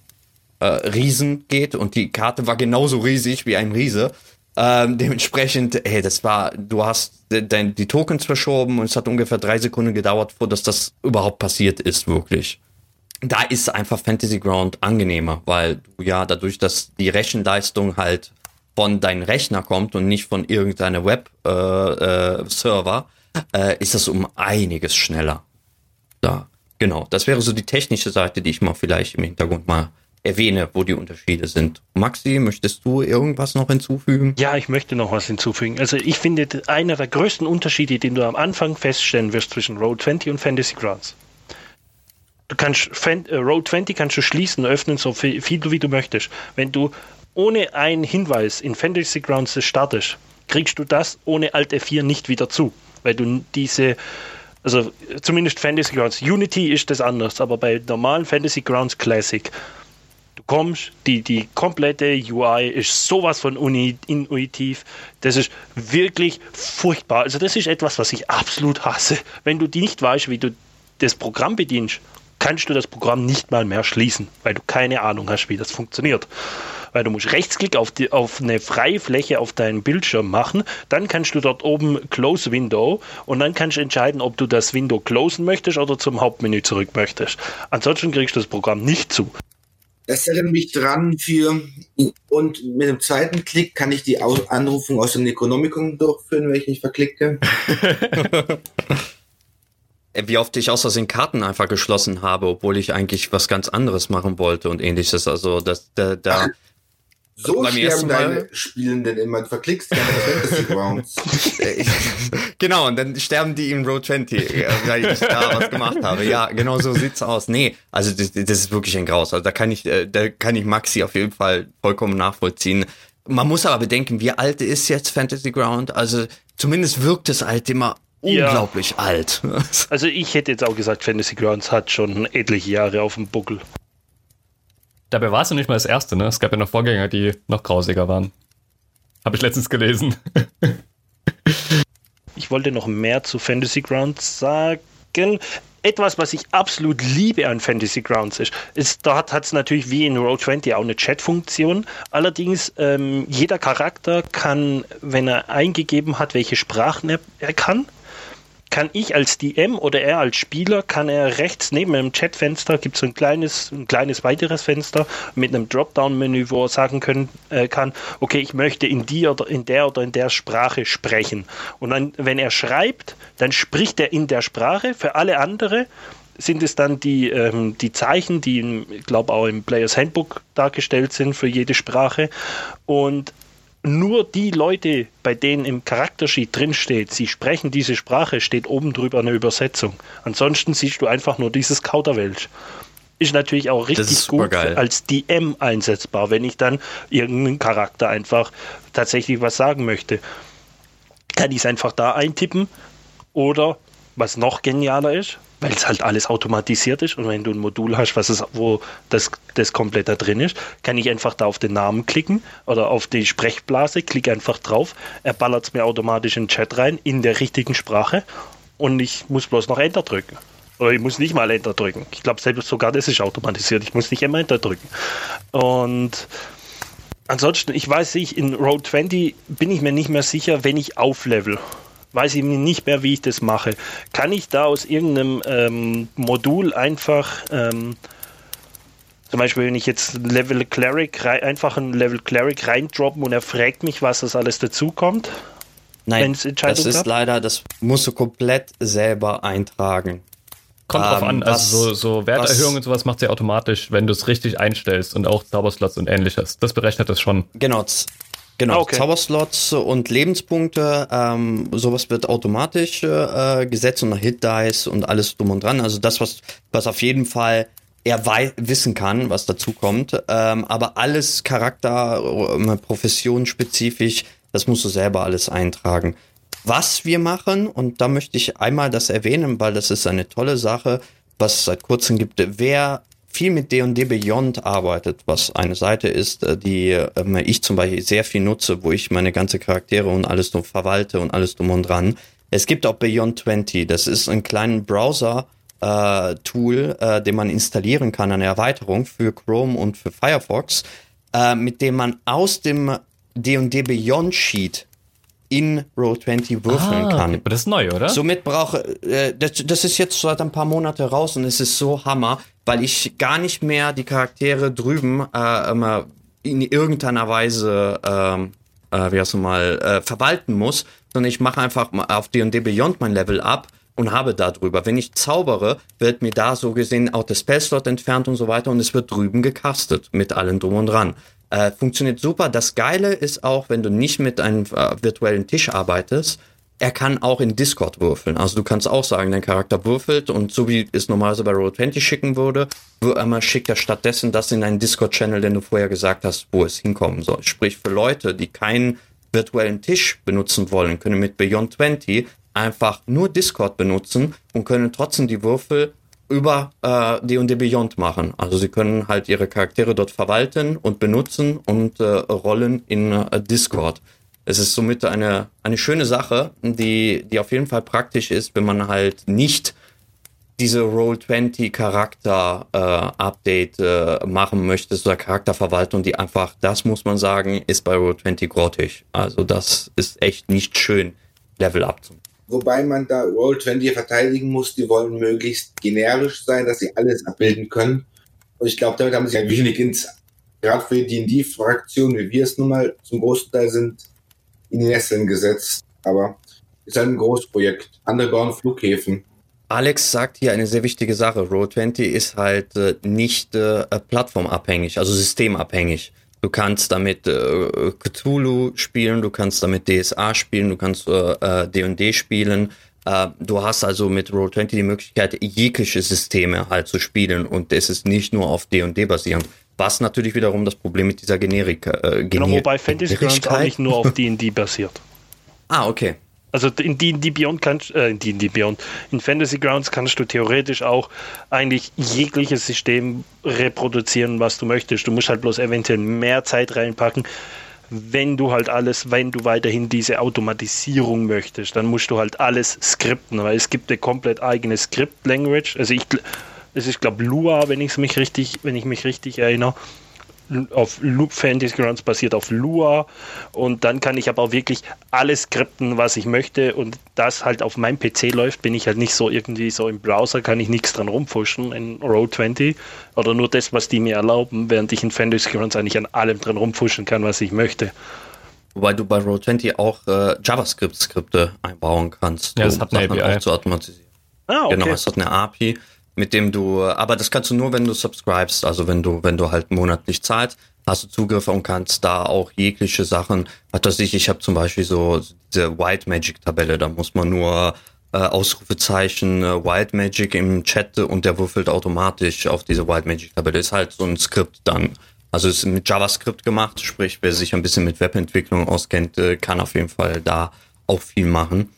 äh, Riesen geht und die Karte war genauso riesig wie ein Riese. Ähm, dementsprechend, hey, das war, du hast de, die Tokens verschoben und es hat ungefähr drei Sekunden gedauert, vor dass das überhaupt passiert ist, wirklich. Da ist einfach Fantasy Ground angenehmer, weil du ja dadurch, dass die Rechenleistung halt von deinem Rechner kommt und nicht von irgendeiner Web-Server, äh, äh, ist das um einiges schneller. Da, genau. Das wäre so die technische Seite, die ich mal vielleicht im Hintergrund mal erwähne, wo die Unterschiede sind. Maxi, möchtest du irgendwas noch hinzufügen? Ja, ich möchte noch was hinzufügen. Also ich finde, einer der größten Unterschiede, den du am Anfang feststellen wirst zwischen Road 20 und Fantasy Grounds. Du kannst äh, Road 20 kannst du schließen, öffnen, so viel, viel wie du möchtest. Wenn du ohne einen Hinweis in Fantasy Grounds startest, kriegst du das ohne Alt F4 nicht wieder zu, weil du diese also zumindest Fantasy Grounds. Unity ist das anders, aber bei normalen Fantasy Grounds Classic kommst, die, die komplette UI ist sowas von intuitiv. Das ist wirklich furchtbar. Also das ist etwas, was ich absolut hasse. Wenn du nicht weißt, wie du das Programm bedienst, kannst du das Programm nicht mal mehr schließen, weil du keine Ahnung hast, wie das funktioniert. Weil du musst Rechtsklick auf, die, auf eine freie Fläche auf deinen Bildschirm machen, dann kannst du dort oben Close Window und dann kannst du entscheiden, ob du das Window closen möchtest oder zum Hauptmenü zurück möchtest. Ansonsten kriegst du das Programm nicht zu. Das erinnert mich dran für, und mit dem zweiten Klick kann ich die Anrufung aus dem Necronomicon durchführen, wenn ich nicht verklicke. *laughs* Wie oft ich aus Versehen Karten einfach geschlossen habe, obwohl ich eigentlich was ganz anderes machen wollte und ähnliches. Also, das, da, da, *laughs* so beim sterben deine Spielenden immer. Du verklickst keine Fantasy Grounds. genau, und dann sterben die in Road 20, äh, weil ich da was gemacht habe. Ja, genau so sieht's aus. Nee, also das, das ist wirklich ein Graus. Also da kann ich, äh, da kann ich Maxi auf jeden Fall vollkommen nachvollziehen. Man muss aber bedenken, wie alt ist jetzt Fantasy Ground? Also zumindest wirkt es halt immer unglaublich ja. alt. *laughs* Also ich hätte jetzt auch gesagt, Fantasy Grounds hat schon etliche Jahre auf dem Buckel. Dabei war es ja nicht mal das erste, ne? Es gab ja noch Vorgänger, die noch grausiger waren. Habe ich letztens gelesen. *laughs* ich wollte noch mehr zu Fantasy Grounds sagen. Etwas, was ich absolut liebe an Fantasy Grounds ist, ist dort hat es natürlich wie in Road 20 auch eine Chat-Funktion. Allerdings, ähm, jeder Charakter kann, wenn er eingegeben hat, welche Sprachen er, er kann, kann ich als DM oder er als Spieler, kann er rechts neben dem Chatfenster, gibt es ein kleines, ein kleines weiteres Fenster mit einem Dropdown-Menü, wo er sagen können, äh, kann, okay, ich möchte in die oder in der oder in der Sprache sprechen. Und dann, wenn er schreibt, dann spricht er in der Sprache. Für alle andere sind es dann die, ähm, die Zeichen, die, ich glaube, auch im Players Handbook dargestellt sind für jede Sprache. Und nur die Leute, bei denen im Charaktersheet drinsteht, sie sprechen diese Sprache, steht oben drüber eine Übersetzung. Ansonsten siehst du einfach nur dieses Kauderwelsch. Ist natürlich auch richtig gut geil. als DM einsetzbar, wenn ich dann irgendeinen Charakter einfach tatsächlich was sagen möchte. Kann ich es einfach da eintippen oder was noch genialer ist, weil es halt alles automatisiert ist und wenn du ein Modul hast, was es, wo das, das komplett da drin ist, kann ich einfach da auf den Namen klicken oder auf die Sprechblase, klicke einfach drauf, er ballert es mir automatisch in den Chat rein, in der richtigen Sprache und ich muss bloß noch Enter drücken. Oder ich muss nicht mal Enter drücken. Ich glaube, selbst sogar das ist automatisiert. Ich muss nicht immer Enter drücken. Und ansonsten, ich weiß nicht, in Road 20 bin ich mir nicht mehr sicher, wenn ich auflevel weiß ich nicht mehr, wie ich das mache. Kann ich da aus irgendeinem ähm, Modul einfach, ähm, zum Beispiel, wenn ich jetzt Level Cleric, einfach ein Level Cleric reindroppen und er fragt mich, was das alles dazukommt? Nein, das ist gab? leider, das musst du komplett selber eintragen. Kommt ähm, drauf an, also so, so Werterhöhungen und sowas macht sie automatisch, wenn du es richtig einstellst und auch Zauberslots und ähnliches. Das berechnet das schon. Genau, Genau, ah, okay. Zauberslots und Lebenspunkte, ähm, sowas wird automatisch äh, gesetzt und Hit Dice und alles drum und dran. Also das, was, was auf jeden Fall er wissen kann, was dazu kommt. Ähm, aber alles Charakter, äh, professionsspezifisch, das musst du selber alles eintragen. Was wir machen, und da möchte ich einmal das erwähnen, weil das ist eine tolle Sache, was es seit kurzem gibt. Wer viel mit D&D Beyond arbeitet, was eine Seite ist, äh, die ähm, ich zum Beispiel sehr viel nutze, wo ich meine ganze Charaktere und alles drum verwalte und alles drum und dran. Es gibt auch Beyond 20, das ist ein kleinen Browser, äh, Tool, äh, den man installieren kann, eine Erweiterung für Chrome und für Firefox, äh, mit dem man aus dem D&D Beyond Sheet in Roll20 würfeln ah, kann. Aber das ist neu, oder? Somit brauche äh, das, das ist jetzt seit ein paar Monate raus und es ist so Hammer, weil ich gar nicht mehr die Charaktere drüben äh, immer in irgendeiner Weise ähm, äh, wie heißt mal äh, verwalten muss, sondern ich mache einfach auf D&D Beyond mein Level ab und habe darüber. Wenn ich zaubere, wird mir da so gesehen auch der Spellslot entfernt und so weiter und es wird drüben gecastet mit allem drum und dran. Äh, funktioniert super. Das Geile ist auch, wenn du nicht mit einem äh, virtuellen Tisch arbeitest, er kann auch in Discord würfeln. Also du kannst auch sagen, dein Charakter würfelt und so wie es normalerweise bei Roll20 schicken würde, einmal schickt er stattdessen das in einen Discord-Channel, den du vorher gesagt hast, wo es hinkommen soll. Sprich, für Leute, die keinen virtuellen Tisch benutzen wollen, können mit Beyond 20 einfach nur Discord benutzen und können trotzdem die Würfel über äh, D&D Beyond machen. Also sie können halt ihre Charaktere dort verwalten und benutzen und äh, rollen in äh, Discord. Es ist somit eine, eine schöne Sache, die, die auf jeden Fall praktisch ist, wenn man halt nicht diese Roll20 Charakter äh, Update äh, machen möchte, so Charakterverwaltung, die einfach, das muss man sagen, ist bei Roll20 grottig. Also das ist echt nicht schön, Level zu Wobei man da Roll20 verteidigen muss, die wollen möglichst generisch sein, dass sie alles abbilden können. Und ich glaube, damit haben sie ein wenig ins, gerade für die D&D-Fraktion, wie wir es nun mal zum großen Teil sind, in die Nesseln gesetzt. Aber ist halt ein Großprojekt. Bauen Flughäfen. Alex sagt hier eine sehr wichtige Sache. Roll20 ist halt äh, nicht äh, plattformabhängig, also systemabhängig. Du kannst damit äh, Cthulhu spielen, du kannst damit DSA spielen, du kannst D&D äh, spielen. Äh, du hast also mit Roll20 die Möglichkeit, jegliche Systeme halt zu spielen und es ist nicht nur auf D&D basierend. Was natürlich wiederum das Problem mit dieser Generik. Äh, genau, wobei Fantasy Grounds auch nicht nur auf D&D basiert. Ah, okay. Also in D&D Beyond kannst äh, in D&D Beyond in Fantasy Grounds kannst du theoretisch auch eigentlich jegliches System reproduzieren, was du möchtest. Du musst halt bloß eventuell mehr Zeit reinpacken. Wenn du halt alles, wenn du weiterhin diese Automatisierung möchtest, dann musst du halt alles skripten, weil es gibt eine komplett eigene Script-Language. Also ich, es ist glaube Lua, wenn ich mich richtig, wenn ich mich richtig erinnere auf Fantasy Grounds basiert auf Lua und dann kann ich aber auch wirklich alles skripten, was ich möchte und das halt auf meinem PC läuft, bin ich halt nicht so irgendwie so im Browser, kann ich nichts dran rumfuschen in Road 20 oder nur das, was die mir erlauben, während ich in Fantasy Grounds eigentlich an allem dran rumfuschen kann, was ich möchte. Wobei du bei Road 20 auch äh, JavaScript-Skripte einbauen kannst, ja, das hat eine API. zu automatisieren. Ah, okay. Genau, es hat eine API mit dem du, aber das kannst du nur, wenn du subscribest, also wenn du, wenn du halt monatlich zahlst, hast du Zugriff und kannst da auch jegliche Sachen, hat das ich, ich habe zum Beispiel so diese White Magic Tabelle, da muss man nur äh, Ausrufezeichen äh, White Magic im Chat und der würfelt automatisch auf diese White Magic Tabelle. Ist halt so ein Skript dann. Also ist mit JavaScript gemacht, sprich, wer sich ein bisschen mit Webentwicklung auskennt, äh, kann auf jeden Fall da auch viel machen.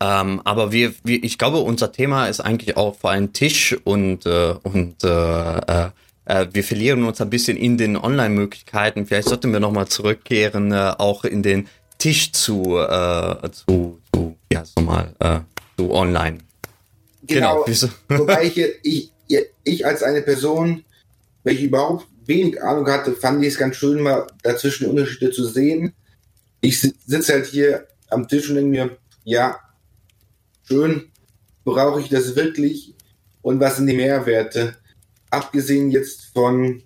Ähm, aber wir, wir, ich glaube, unser Thema ist eigentlich auch vor allem Tisch und, äh, und äh, äh, äh, wir verlieren uns ein bisschen in den Online-Möglichkeiten. Vielleicht sollten wir nochmal zurückkehren, äh, auch in den Tisch zu, äh, zu, zu ja, so mal, äh, zu online. Genau. genau. *laughs* Wobei ich, ich, ich als eine Person, welche überhaupt wenig Ahnung hatte, fand ich es ganz schön, mal dazwischen Unterschiede zu sehen. Ich sitze halt hier am Tisch und denke mir, ja, schön, brauche ich das wirklich und was sind die Mehrwerte? Abgesehen jetzt von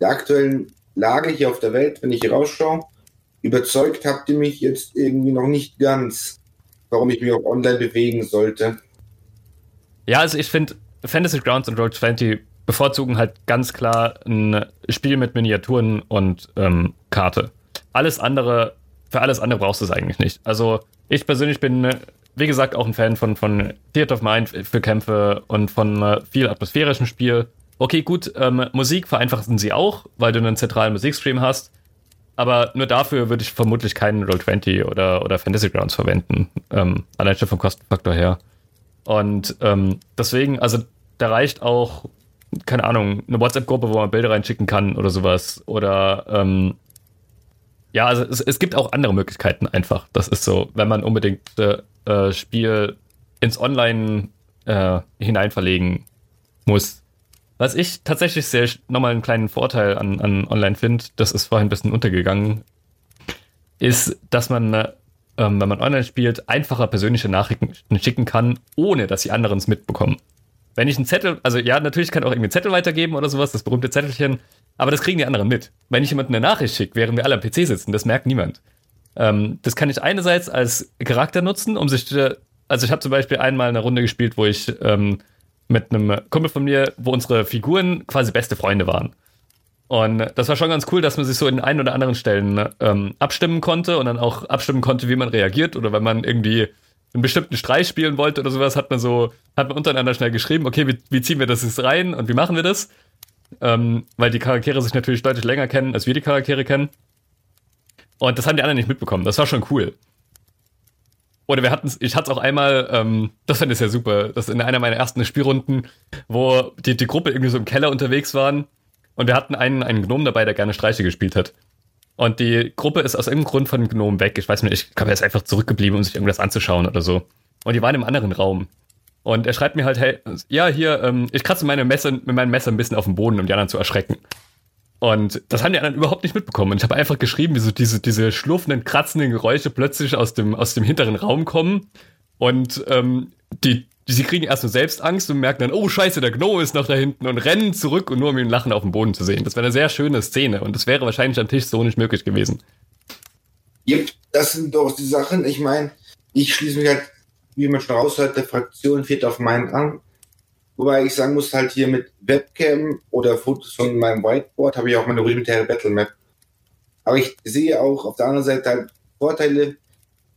der aktuellen Lage hier auf der Welt, wenn ich hier rausschaue, überzeugt habt ihr mich jetzt irgendwie noch nicht ganz, warum ich mich auch online bewegen sollte. Ja, also ich finde Fantasy Grounds und Roll20 bevorzugen halt ganz klar ein Spiel mit Miniaturen und ähm, Karte. Alles andere, für alles andere brauchst du es eigentlich nicht. Also ich persönlich bin, wie gesagt, auch ein Fan von, von Theater of Mind für Kämpfe und von äh, viel atmosphärischem Spiel. Okay, gut, ähm, Musik vereinfachen sie auch, weil du einen zentralen Musikstream hast. Aber nur dafür würde ich vermutlich keinen Roll20 oder, oder Fantasy Grounds verwenden. Ähm, allein schon vom Kostenfaktor her. Und ähm, deswegen, also da reicht auch keine Ahnung, eine WhatsApp-Gruppe, wo man Bilder reinschicken kann oder sowas. Oder ähm, ja, also es, es, gibt auch andere Möglichkeiten einfach. Das ist so, wenn man unbedingt äh, äh Spiel ins Online äh, hinein verlegen muss. Was ich tatsächlich sehr nochmal einen kleinen Vorteil an, an Online finde, das ist vorhin ein bisschen untergegangen, ist, dass man, äh, ähm, wenn man online spielt, einfacher persönliche Nachrichten schicken kann, ohne dass die anderen es mitbekommen wenn ich einen Zettel, also ja, natürlich kann ich auch irgendwie einen Zettel weitergeben oder sowas, das berühmte Zettelchen, aber das kriegen die anderen mit. Wenn ich jemandem eine Nachricht schicke, während wir alle am PC sitzen, das merkt niemand. Ähm, das kann ich einerseits als Charakter nutzen, um sich, also ich habe zum Beispiel einmal eine Runde gespielt, wo ich ähm, mit einem Kumpel von mir, wo unsere Figuren quasi beste Freunde waren. Und das war schon ganz cool, dass man sich so in ein oder anderen Stellen ähm, abstimmen konnte und dann auch abstimmen konnte, wie man reagiert oder wenn man irgendwie einen bestimmten Streich spielen wollte oder sowas, hat man so, hat man untereinander schnell geschrieben, okay, wie, wie ziehen wir das jetzt rein und wie machen wir das? Ähm, weil die Charaktere sich natürlich deutlich länger kennen, als wir die Charaktere kennen. Und das haben die anderen nicht mitbekommen. Das war schon cool. Oder wir hatten ich hatte es auch einmal, ähm, das fand ich ja super, das in einer meiner ersten Spielrunden, wo die, die Gruppe irgendwie so im Keller unterwegs waren und wir hatten einen, einen Gnom dabei, der gerne Streiche gespielt hat. Und die Gruppe ist aus irgendeinem Grund von Gnomen weg. Ich weiß nicht, ich glaube, er ist einfach zurückgeblieben, um sich irgendwas anzuschauen oder so. Und die waren im anderen Raum. Und er schreibt mir halt, hey, ja, hier, ähm, ich kratze meine Messer, mit meinem Messer ein bisschen auf den Boden, um die anderen zu erschrecken. Und das haben die anderen überhaupt nicht mitbekommen. Und ich habe einfach geschrieben, wie so diese, diese schlurfenden, kratzenden Geräusche plötzlich aus dem, aus dem hinteren Raum kommen. Und ähm, die, sie kriegen erst nur selbst Angst und merken dann, oh scheiße, der Gno ist noch da hinten und rennen zurück und nur um ihn lachen auf dem Boden zu sehen. Das wäre eine sehr schöne Szene und das wäre wahrscheinlich am Tisch so nicht möglich gewesen. Yep, das sind doch die Sachen. Ich meine, ich schließe mich halt, wie man schon raushört, der Fraktion viert auf meinen an. Wobei ich sagen muss, halt hier mit Webcam oder Fotos von meinem Whiteboard habe ich auch meine rudimentäre Battle Map. Aber ich sehe auch auf der anderen Seite halt Vorteile,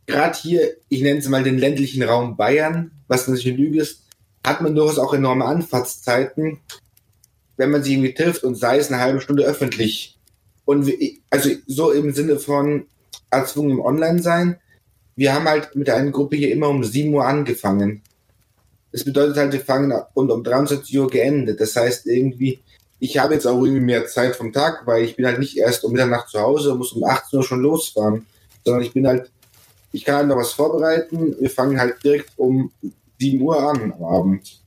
gerade hier, ich nenne es mal den ländlichen Raum Bayern, was natürlich eine Lüge ist, hat man durchaus auch enorme Anfahrtszeiten, wenn man sich irgendwie trifft und sei es eine halbe Stunde öffentlich. Und wir, also so im Sinne von erzwungen im Online-Sein. Wir haben halt mit einer Gruppe hier immer um 7 Uhr angefangen. Das bedeutet halt, wir fangen und um 23 Uhr geendet. Das heißt irgendwie, ich habe jetzt auch irgendwie mehr Zeit vom Tag, weil ich bin halt nicht erst um Mitternacht zu Hause und muss um 18 Uhr schon losfahren, sondern ich bin halt ich kann halt noch was vorbereiten. Wir fangen halt direkt um 7 Uhr an am Abend.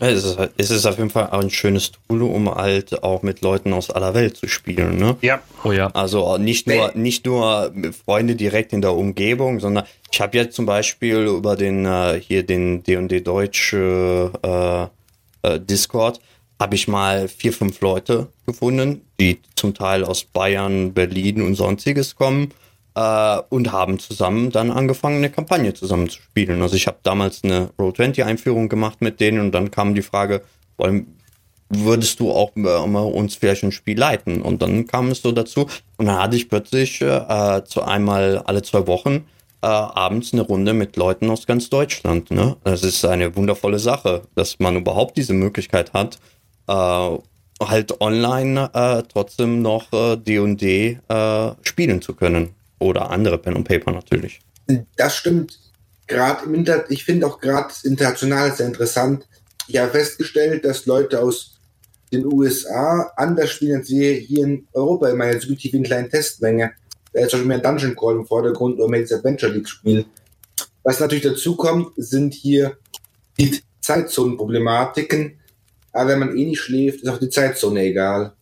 Es ist, es ist auf jeden Fall auch ein schönes Tool, um halt auch mit Leuten aus aller Welt zu spielen, ne? Ja. Oh ja. Also nicht nur, nicht nur Freunde direkt in der Umgebung, sondern ich habe jetzt zum Beispiel über den äh, hier den D&D Deutsch äh, äh, Discord habe ich mal vier, fünf Leute gefunden, die zum Teil aus Bayern, Berlin und sonstiges kommen äh, und haben zusammen dann angefangen, eine Kampagne zusammen zu spielen. Also ich habe damals eine Roll20-Einführung gemacht mit denen und dann kam die Frage, wollen, würdest du auch äh, mal uns vielleicht ein Spiel leiten? Und dann kam es so dazu und dann hatte ich plötzlich äh, zu einmal alle zwei Wochen äh, abends eine Runde mit Leuten aus ganz Deutschland. Ne? Das ist eine wundervolle Sache, dass man überhaupt diese Möglichkeit hat, äh, halt online äh, trotzdem noch äh, D&D äh, spielen zu können oder andere Pen und Paper natürlich. Das stimmt gerade im Inter ich finde auch gerade international sehr interessant. Ich habe festgestellt, dass Leute aus den USA anders spielen als wir hier in Europa. Ich meine, subjektiv in kleinen Testmenge. Da ist schon mehr Dungeon Crawl im Vordergrund oder mehr Adventure League spielen. Was natürlich dazu kommt, sind hier die Zeitzonenproblematiken. Aber wenn man eh nicht schläft, ist auch die Zeitzone egal.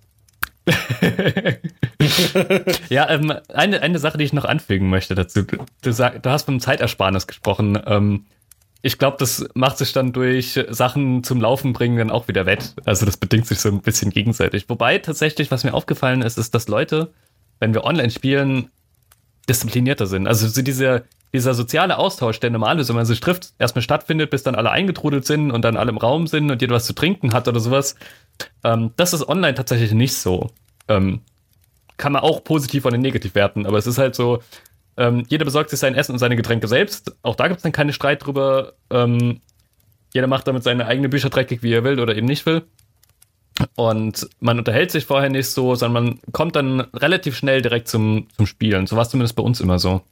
*laughs* ja, ähm, eine, eine Sache, die ich noch anfügen möchte dazu. Du, sag, du hast vom Zeitersparnis gesprochen. Ähm, ich glaube, das macht sich dann durch Sachen zum Laufen bringen dann auch wieder wett. Also das bedingt sich so ein bisschen gegenseitig. Wobei tatsächlich, was mir aufgefallen ist, ist, dass Leute, wenn wir online spielen, disziplinierter sind. Also so dieser, dieser soziale Austausch, der normal ist, wenn man sich trifft, erstmal stattfindet, bis dann alle eingetrudelt sind und dann alle im Raum sind und jeder was zu trinken hat oder sowas. Ähm, das ist online tatsächlich nicht so. Ähm, kann man auch positiv oder negativ werten, aber es ist halt so, ähm, jeder besorgt sich sein Essen und seine Getränke selbst. Auch da gibt es dann keine Streit drüber. Ähm, jeder macht damit seine eigene Bücher dreckig, wie er will oder eben nicht will. Und man unterhält sich vorher nicht so, sondern man kommt dann relativ schnell direkt zum, zum Spielen. So war es zumindest bei uns immer so.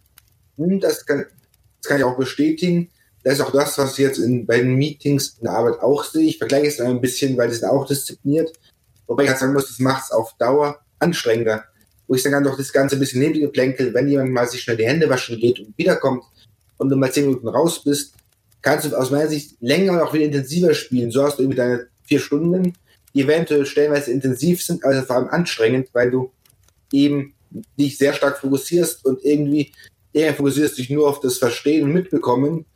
Hm, das kann, das kann ich auch bestätigen. Das ist auch das, was ich jetzt in, bei den Meetings in der Arbeit auch sehe. Ich vergleiche es ein bisschen, weil die sind auch diszipliniert. Wobei ich halt sagen muss, das macht es auf Dauer anstrengender wo ich dann doch das Ganze ein bisschen neben Geplänkel, wenn jemand mal sich schnell die Hände waschen geht und wiederkommt und du mal zehn Minuten raus bist, kannst du aus meiner Sicht länger und auch wieder intensiver spielen. So hast du irgendwie deine vier Stunden, eventuell stellenweise intensiv sind, aber vor allem anstrengend, weil du eben dich sehr stark fokussierst und irgendwie eher fokussierst dich nur auf das Verstehen und Mitbekommen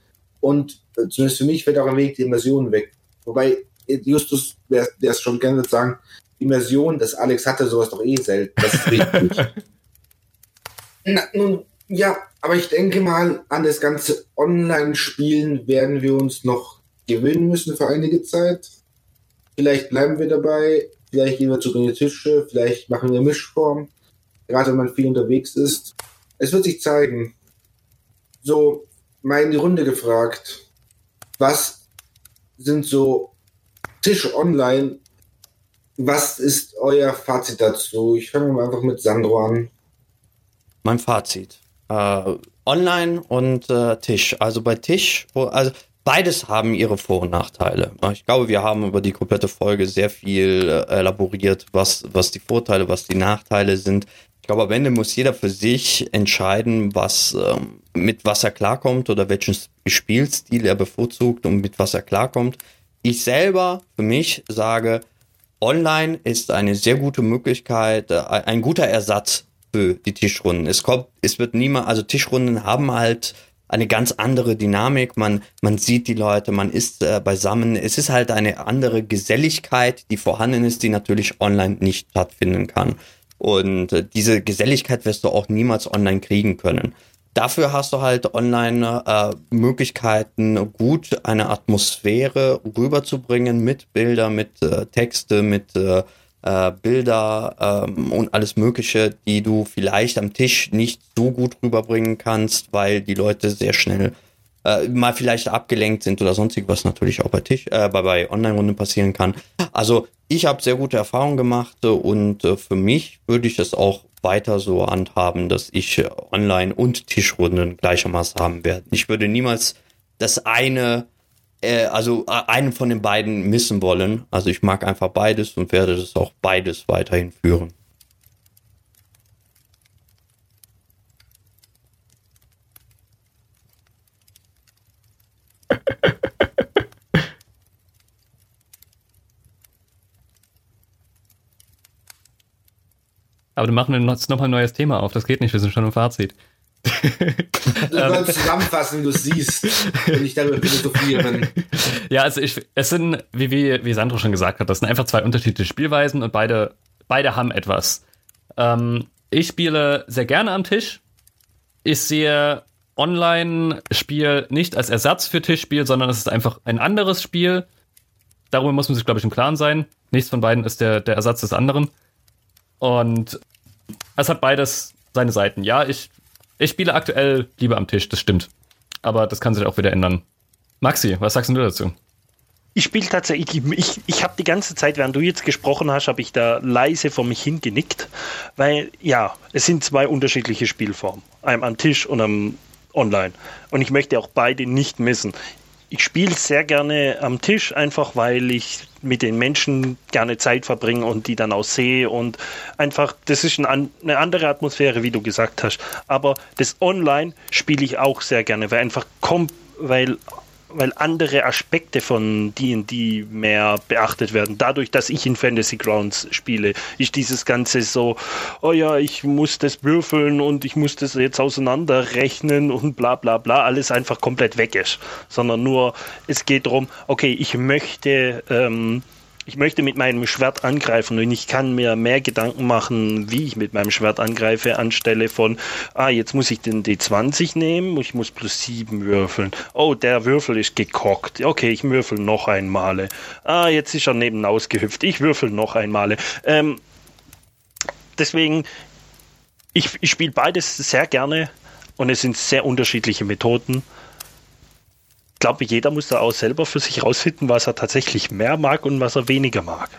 und äh, zumindest für mich fällt auch ein Weg die Immersion weg. Wobei Justus, der es schon gerne sagen, Immersion, das Alex hatte sowas doch eh selten. Das ist richtig. *laughs* Na, nun, ja, aber ich denke mal, an das ganze Online-Spielen werden wir uns noch gewöhnen müssen für einige Zeit. Vielleicht bleiben wir dabei, vielleicht gehen wir zu den Tische, vielleicht machen wir Mischform, gerade wenn man viel unterwegs ist. Es wird sich zeigen. So, mal in die Runde gefragt, was sind so Tisch online was ist euer Fazit dazu? Ich fange mal einfach mit Sandro an. Mein Fazit. Äh, online und äh, Tisch. Also bei Tisch, also beides haben ihre Vor- und Nachteile. Ich glaube, wir haben über die komplette Folge sehr viel äh, elaboriert, was, was die Vorteile, was die Nachteile sind. Ich glaube, am Ende muss jeder für sich entscheiden, was, ähm, mit was er klarkommt oder welchen Spielstil er bevorzugt und mit was er klarkommt. Ich selber für mich sage, Online ist eine sehr gute Möglichkeit, äh, ein guter Ersatz für die Tischrunden. Es kommt, es wird niemand, also Tischrunden haben halt eine ganz andere Dynamik. Man, man sieht die Leute, man ist äh, beisammen. Es ist halt eine andere Geselligkeit, die vorhanden ist, die natürlich online nicht stattfinden kann. Und äh, diese Geselligkeit wirst du auch niemals online kriegen können. Dafür hast du halt online äh, Möglichkeiten, gut eine Atmosphäre rüberzubringen mit Bilder, mit äh, Texte, mit äh, äh, Bilder ähm, und alles Mögliche, die du vielleicht am Tisch nicht so gut rüberbringen kannst, weil die Leute sehr schnell äh, mal vielleicht abgelenkt sind oder sonstig, was natürlich auch bei Tisch, äh, bei, bei Online-Runden passieren kann. Also ich habe sehr gute Erfahrungen gemacht und äh, für mich würde ich es auch weiter so handhaben, dass ich Online- und Tischrunden gleichermaßen haben werde. Ich würde niemals das eine, äh, also äh, einen von den beiden missen wollen. Also ich mag einfach beides und werde das auch beides weiterhin führen. *laughs* Aber du machen jetzt nochmal ein neues Thema auf. Das geht nicht, wir sind schon im Fazit. Du sollst zusammenfassen, wie du siehst, wenn ich darüber philosophieren. Ja, also ich, es sind, wie, wie, wie Sandro schon gesagt hat, das sind einfach zwei unterschiedliche Spielweisen und beide, beide haben etwas. Ähm, ich spiele sehr gerne am Tisch. Ich sehe Online-Spiel nicht als Ersatz für Tischspiel, sondern es ist einfach ein anderes Spiel. Darüber muss man sich, glaube ich, im Klaren sein. Nichts von beiden ist der, der Ersatz des anderen. Und es hat beides seine Seiten. Ja, ich, ich spiele aktuell lieber am Tisch, das stimmt. Aber das kann sich auch wieder ändern. Maxi, was sagst du dazu? Ich spiele tatsächlich, ich, ich, ich habe die ganze Zeit, während du jetzt gesprochen hast, habe ich da leise vor mich hingenickt, weil ja, es sind zwei unterschiedliche Spielformen. Einem am Tisch und am online. Und ich möchte auch beide nicht missen. Ich spiele sehr gerne am Tisch, einfach weil ich mit den Menschen gerne Zeit verbringe und die dann auch sehe. Und einfach, das ist ein, eine andere Atmosphäre, wie du gesagt hast. Aber das Online spiele ich auch sehr gerne, weil einfach kommt, weil weil andere Aspekte von D&D mehr beachtet werden. Dadurch, dass ich in Fantasy Grounds spiele, ist dieses Ganze so, oh ja, ich muss das würfeln und ich muss das jetzt auseinanderrechnen und bla bla bla, alles einfach komplett weg ist. Sondern nur, es geht darum, okay, ich möchte... Ähm, ich möchte mit meinem Schwert angreifen und ich kann mir mehr Gedanken machen, wie ich mit meinem Schwert angreife, anstelle von, ah, jetzt muss ich den D20 nehmen, ich muss plus 7 würfeln. Oh, der Würfel ist gekockt. Okay, ich würfel noch einmal. Ah, jetzt ist er neben ausgehüpft. Ich würfel noch einmal. Ähm, deswegen, ich, ich spiele beides sehr gerne und es sind sehr unterschiedliche Methoden glaube, jeder muss da auch selber für sich rausfinden, was er tatsächlich mehr mag und was er weniger mag.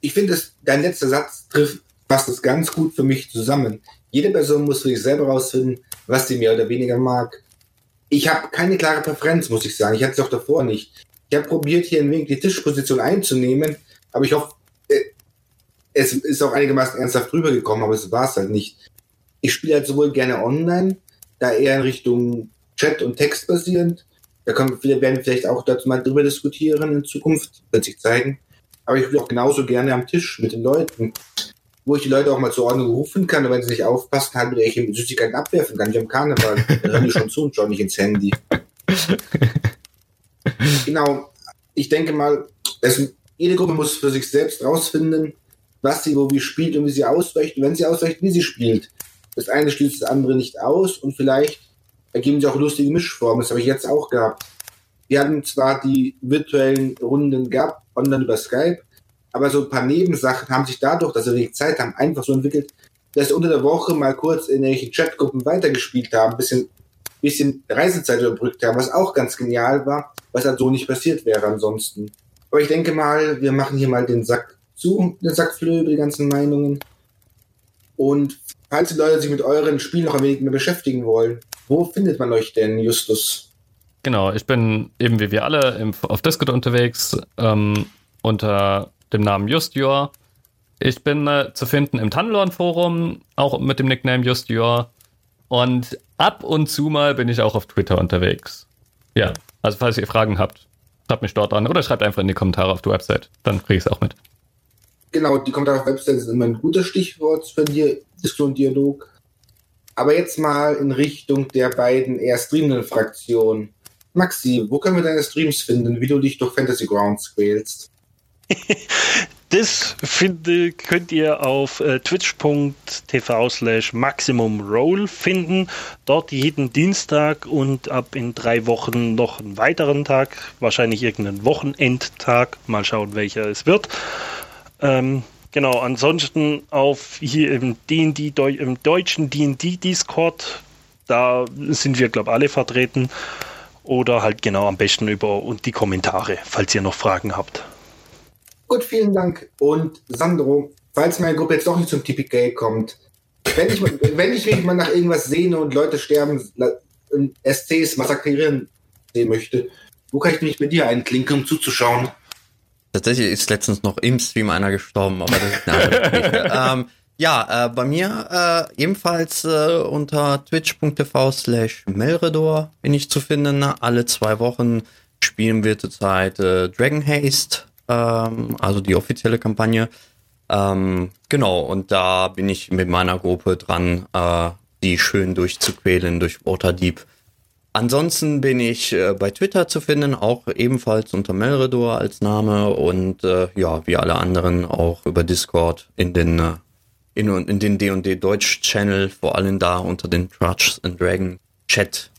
Ich finde, dein letzter Satz trifft passt das ganz gut für mich zusammen. Jede Person muss für sich selber rausfinden, was sie mehr oder weniger mag. Ich habe keine klare Präferenz, muss ich sagen. Ich hatte es auch davor nicht. Ich habe probiert, hier ein wenig die Tischposition einzunehmen, aber ich hoffe, äh, es ist auch einigermaßen ernsthaft rübergekommen, aber es war es halt nicht. Ich spiele halt sowohl gerne online, da eher in Richtung Chat und Text basierend, da können wir werden vielleicht auch dazu mal drüber diskutieren in Zukunft, wird sich zeigen. Aber ich will auch genauso gerne am Tisch mit den Leuten, wo ich die Leute auch mal zur Ordnung rufen kann und wenn sie nicht aufpassen, halt wieder ich Süßigkeiten abwerfen kann, wie am Karneval. Hören die schon zu und schauen nicht ins Handy. *laughs* genau. Ich denke mal, es, jede Gruppe muss für sich selbst rausfinden, was sie wo wie spielt und wie sie ausweicht. Und wenn sie ausweicht, wie sie spielt. Das eine schließt das andere nicht aus und vielleicht ergeben sich auch lustige Mischformen. Das habe ich jetzt auch gehabt. Wir hatten zwar die virtuellen Runden gehabt, online über Skype, aber so ein paar Nebensachen haben sich dadurch, dass wir wenig Zeit haben, einfach so entwickelt, dass wir unter der Woche mal kurz in irgendwelchen Chatgruppen weitergespielt haben, ein bisschen, bisschen Reisezeit überbrückt haben, was auch ganz genial war, was halt so nicht passiert wäre ansonsten. Aber ich denke mal, wir machen hier mal den Sack zu, den Sack flöhe über die ganzen Meinungen. Und falls die Leute sich mit euren Spielen noch ein wenig mehr beschäftigen wollen, wo findet man euch denn, Justus? Genau, ich bin eben wie wir alle im, auf Discord unterwegs ähm, unter dem Namen Justjor. Ich bin äh, zu finden im Tannelorn-Forum, auch mit dem Nickname Justjor. Und ab und zu mal bin ich auch auf Twitter unterwegs. Ja, also falls ihr Fragen habt, schreibt mich dort an oder schreibt einfach in die Kommentare auf der Website. Dann kriege ich es auch mit. Genau, die Kommentare auf der Website sind immer ein gutes Stichwort für die Diskussion-Dialog. Aber jetzt mal in Richtung der beiden eher streamenden Fraktionen. Maxi, wo können wir deine Streams finden, wie du dich durch Fantasy Grounds quälst? *laughs* Das finde, könnt ihr auf äh, twitch.tv slash maximumroll finden. Dort jeden Dienstag und ab in drei Wochen noch einen weiteren Tag, wahrscheinlich irgendeinen Wochenendtag. Mal schauen, welcher es wird. Ähm, Genau, ansonsten auf hier im D&D, im deutschen D&D Discord, da sind wir, glaube ich, alle vertreten. Oder halt genau am besten über und die Kommentare, falls ihr noch Fragen habt. Gut, vielen Dank. Und Sandro, falls meine Gruppe jetzt doch nicht zum TPK kommt, wenn ich, *laughs* wenn ich mich mal nach irgendwas sehne und Leute sterben, SCs massakrieren sehen möchte, wo kann ich mich mit dir einklinken, um zuzuschauen? Tatsächlich ist letztens noch im Stream einer gestorben, aber das ist eine andere *laughs* Geschichte. ähm, ja, äh, bei mir äh, ebenfalls äh, unter twitch.tv slash Melredor bin ich zu finden. Alle zwei Wochen spielen wir zurzeit äh, Dragon Haste, ähm, also die offizielle Kampagne. Ähm, genau, und da bin ich mit meiner Gruppe dran, äh, die schön durchzuquälen durch Waterdeep. Ansonsten bin ich äh, bei Twitter zu finden, auch ebenfalls unter Melredor als Name und äh, ja, wie alle anderen auch über Discord in den äh, in, in den D&D Deutsch Channel, vor allem da unter den Trudge and Dragon Chat.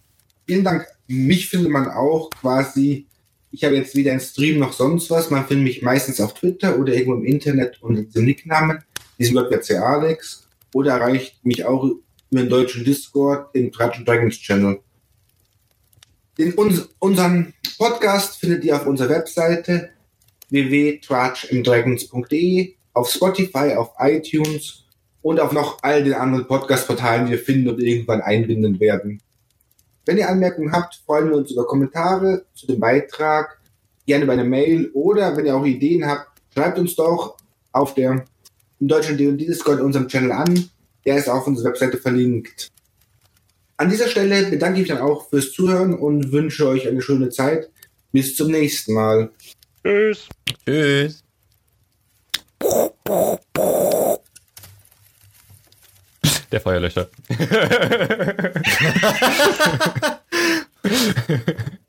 Vielen Dank. Mich findet man auch quasi, ich habe jetzt weder ein Stream noch sonst was, man findet mich meistens auf Twitter oder irgendwo im Internet unter dem Nicknamen, diesem Gott Alex, oder erreicht mich auch über den deutschen Discord im Trudge and Dragons Channel. Den, uns, unseren Podcast findet ihr auf unserer Webseite www.trudgeanddragons.de, auf Spotify, auf iTunes und auf noch all den anderen Podcast-Portalen, die wir finden und irgendwann einbinden werden. Wenn ihr Anmerkungen habt, freuen wir uns über Kommentare zu dem Beitrag, gerne bei einer Mail oder wenn ihr auch Ideen habt, schreibt uns doch auf der im deutschen D&D Discord unserem Channel an. Der ist auf unserer Webseite verlinkt. An dieser Stelle bedanke ich mich dann auch fürs Zuhören und wünsche euch eine schöne Zeit. Bis zum nächsten Mal. Tschüss. Tschüss. Der Feuerlöscher. *laughs*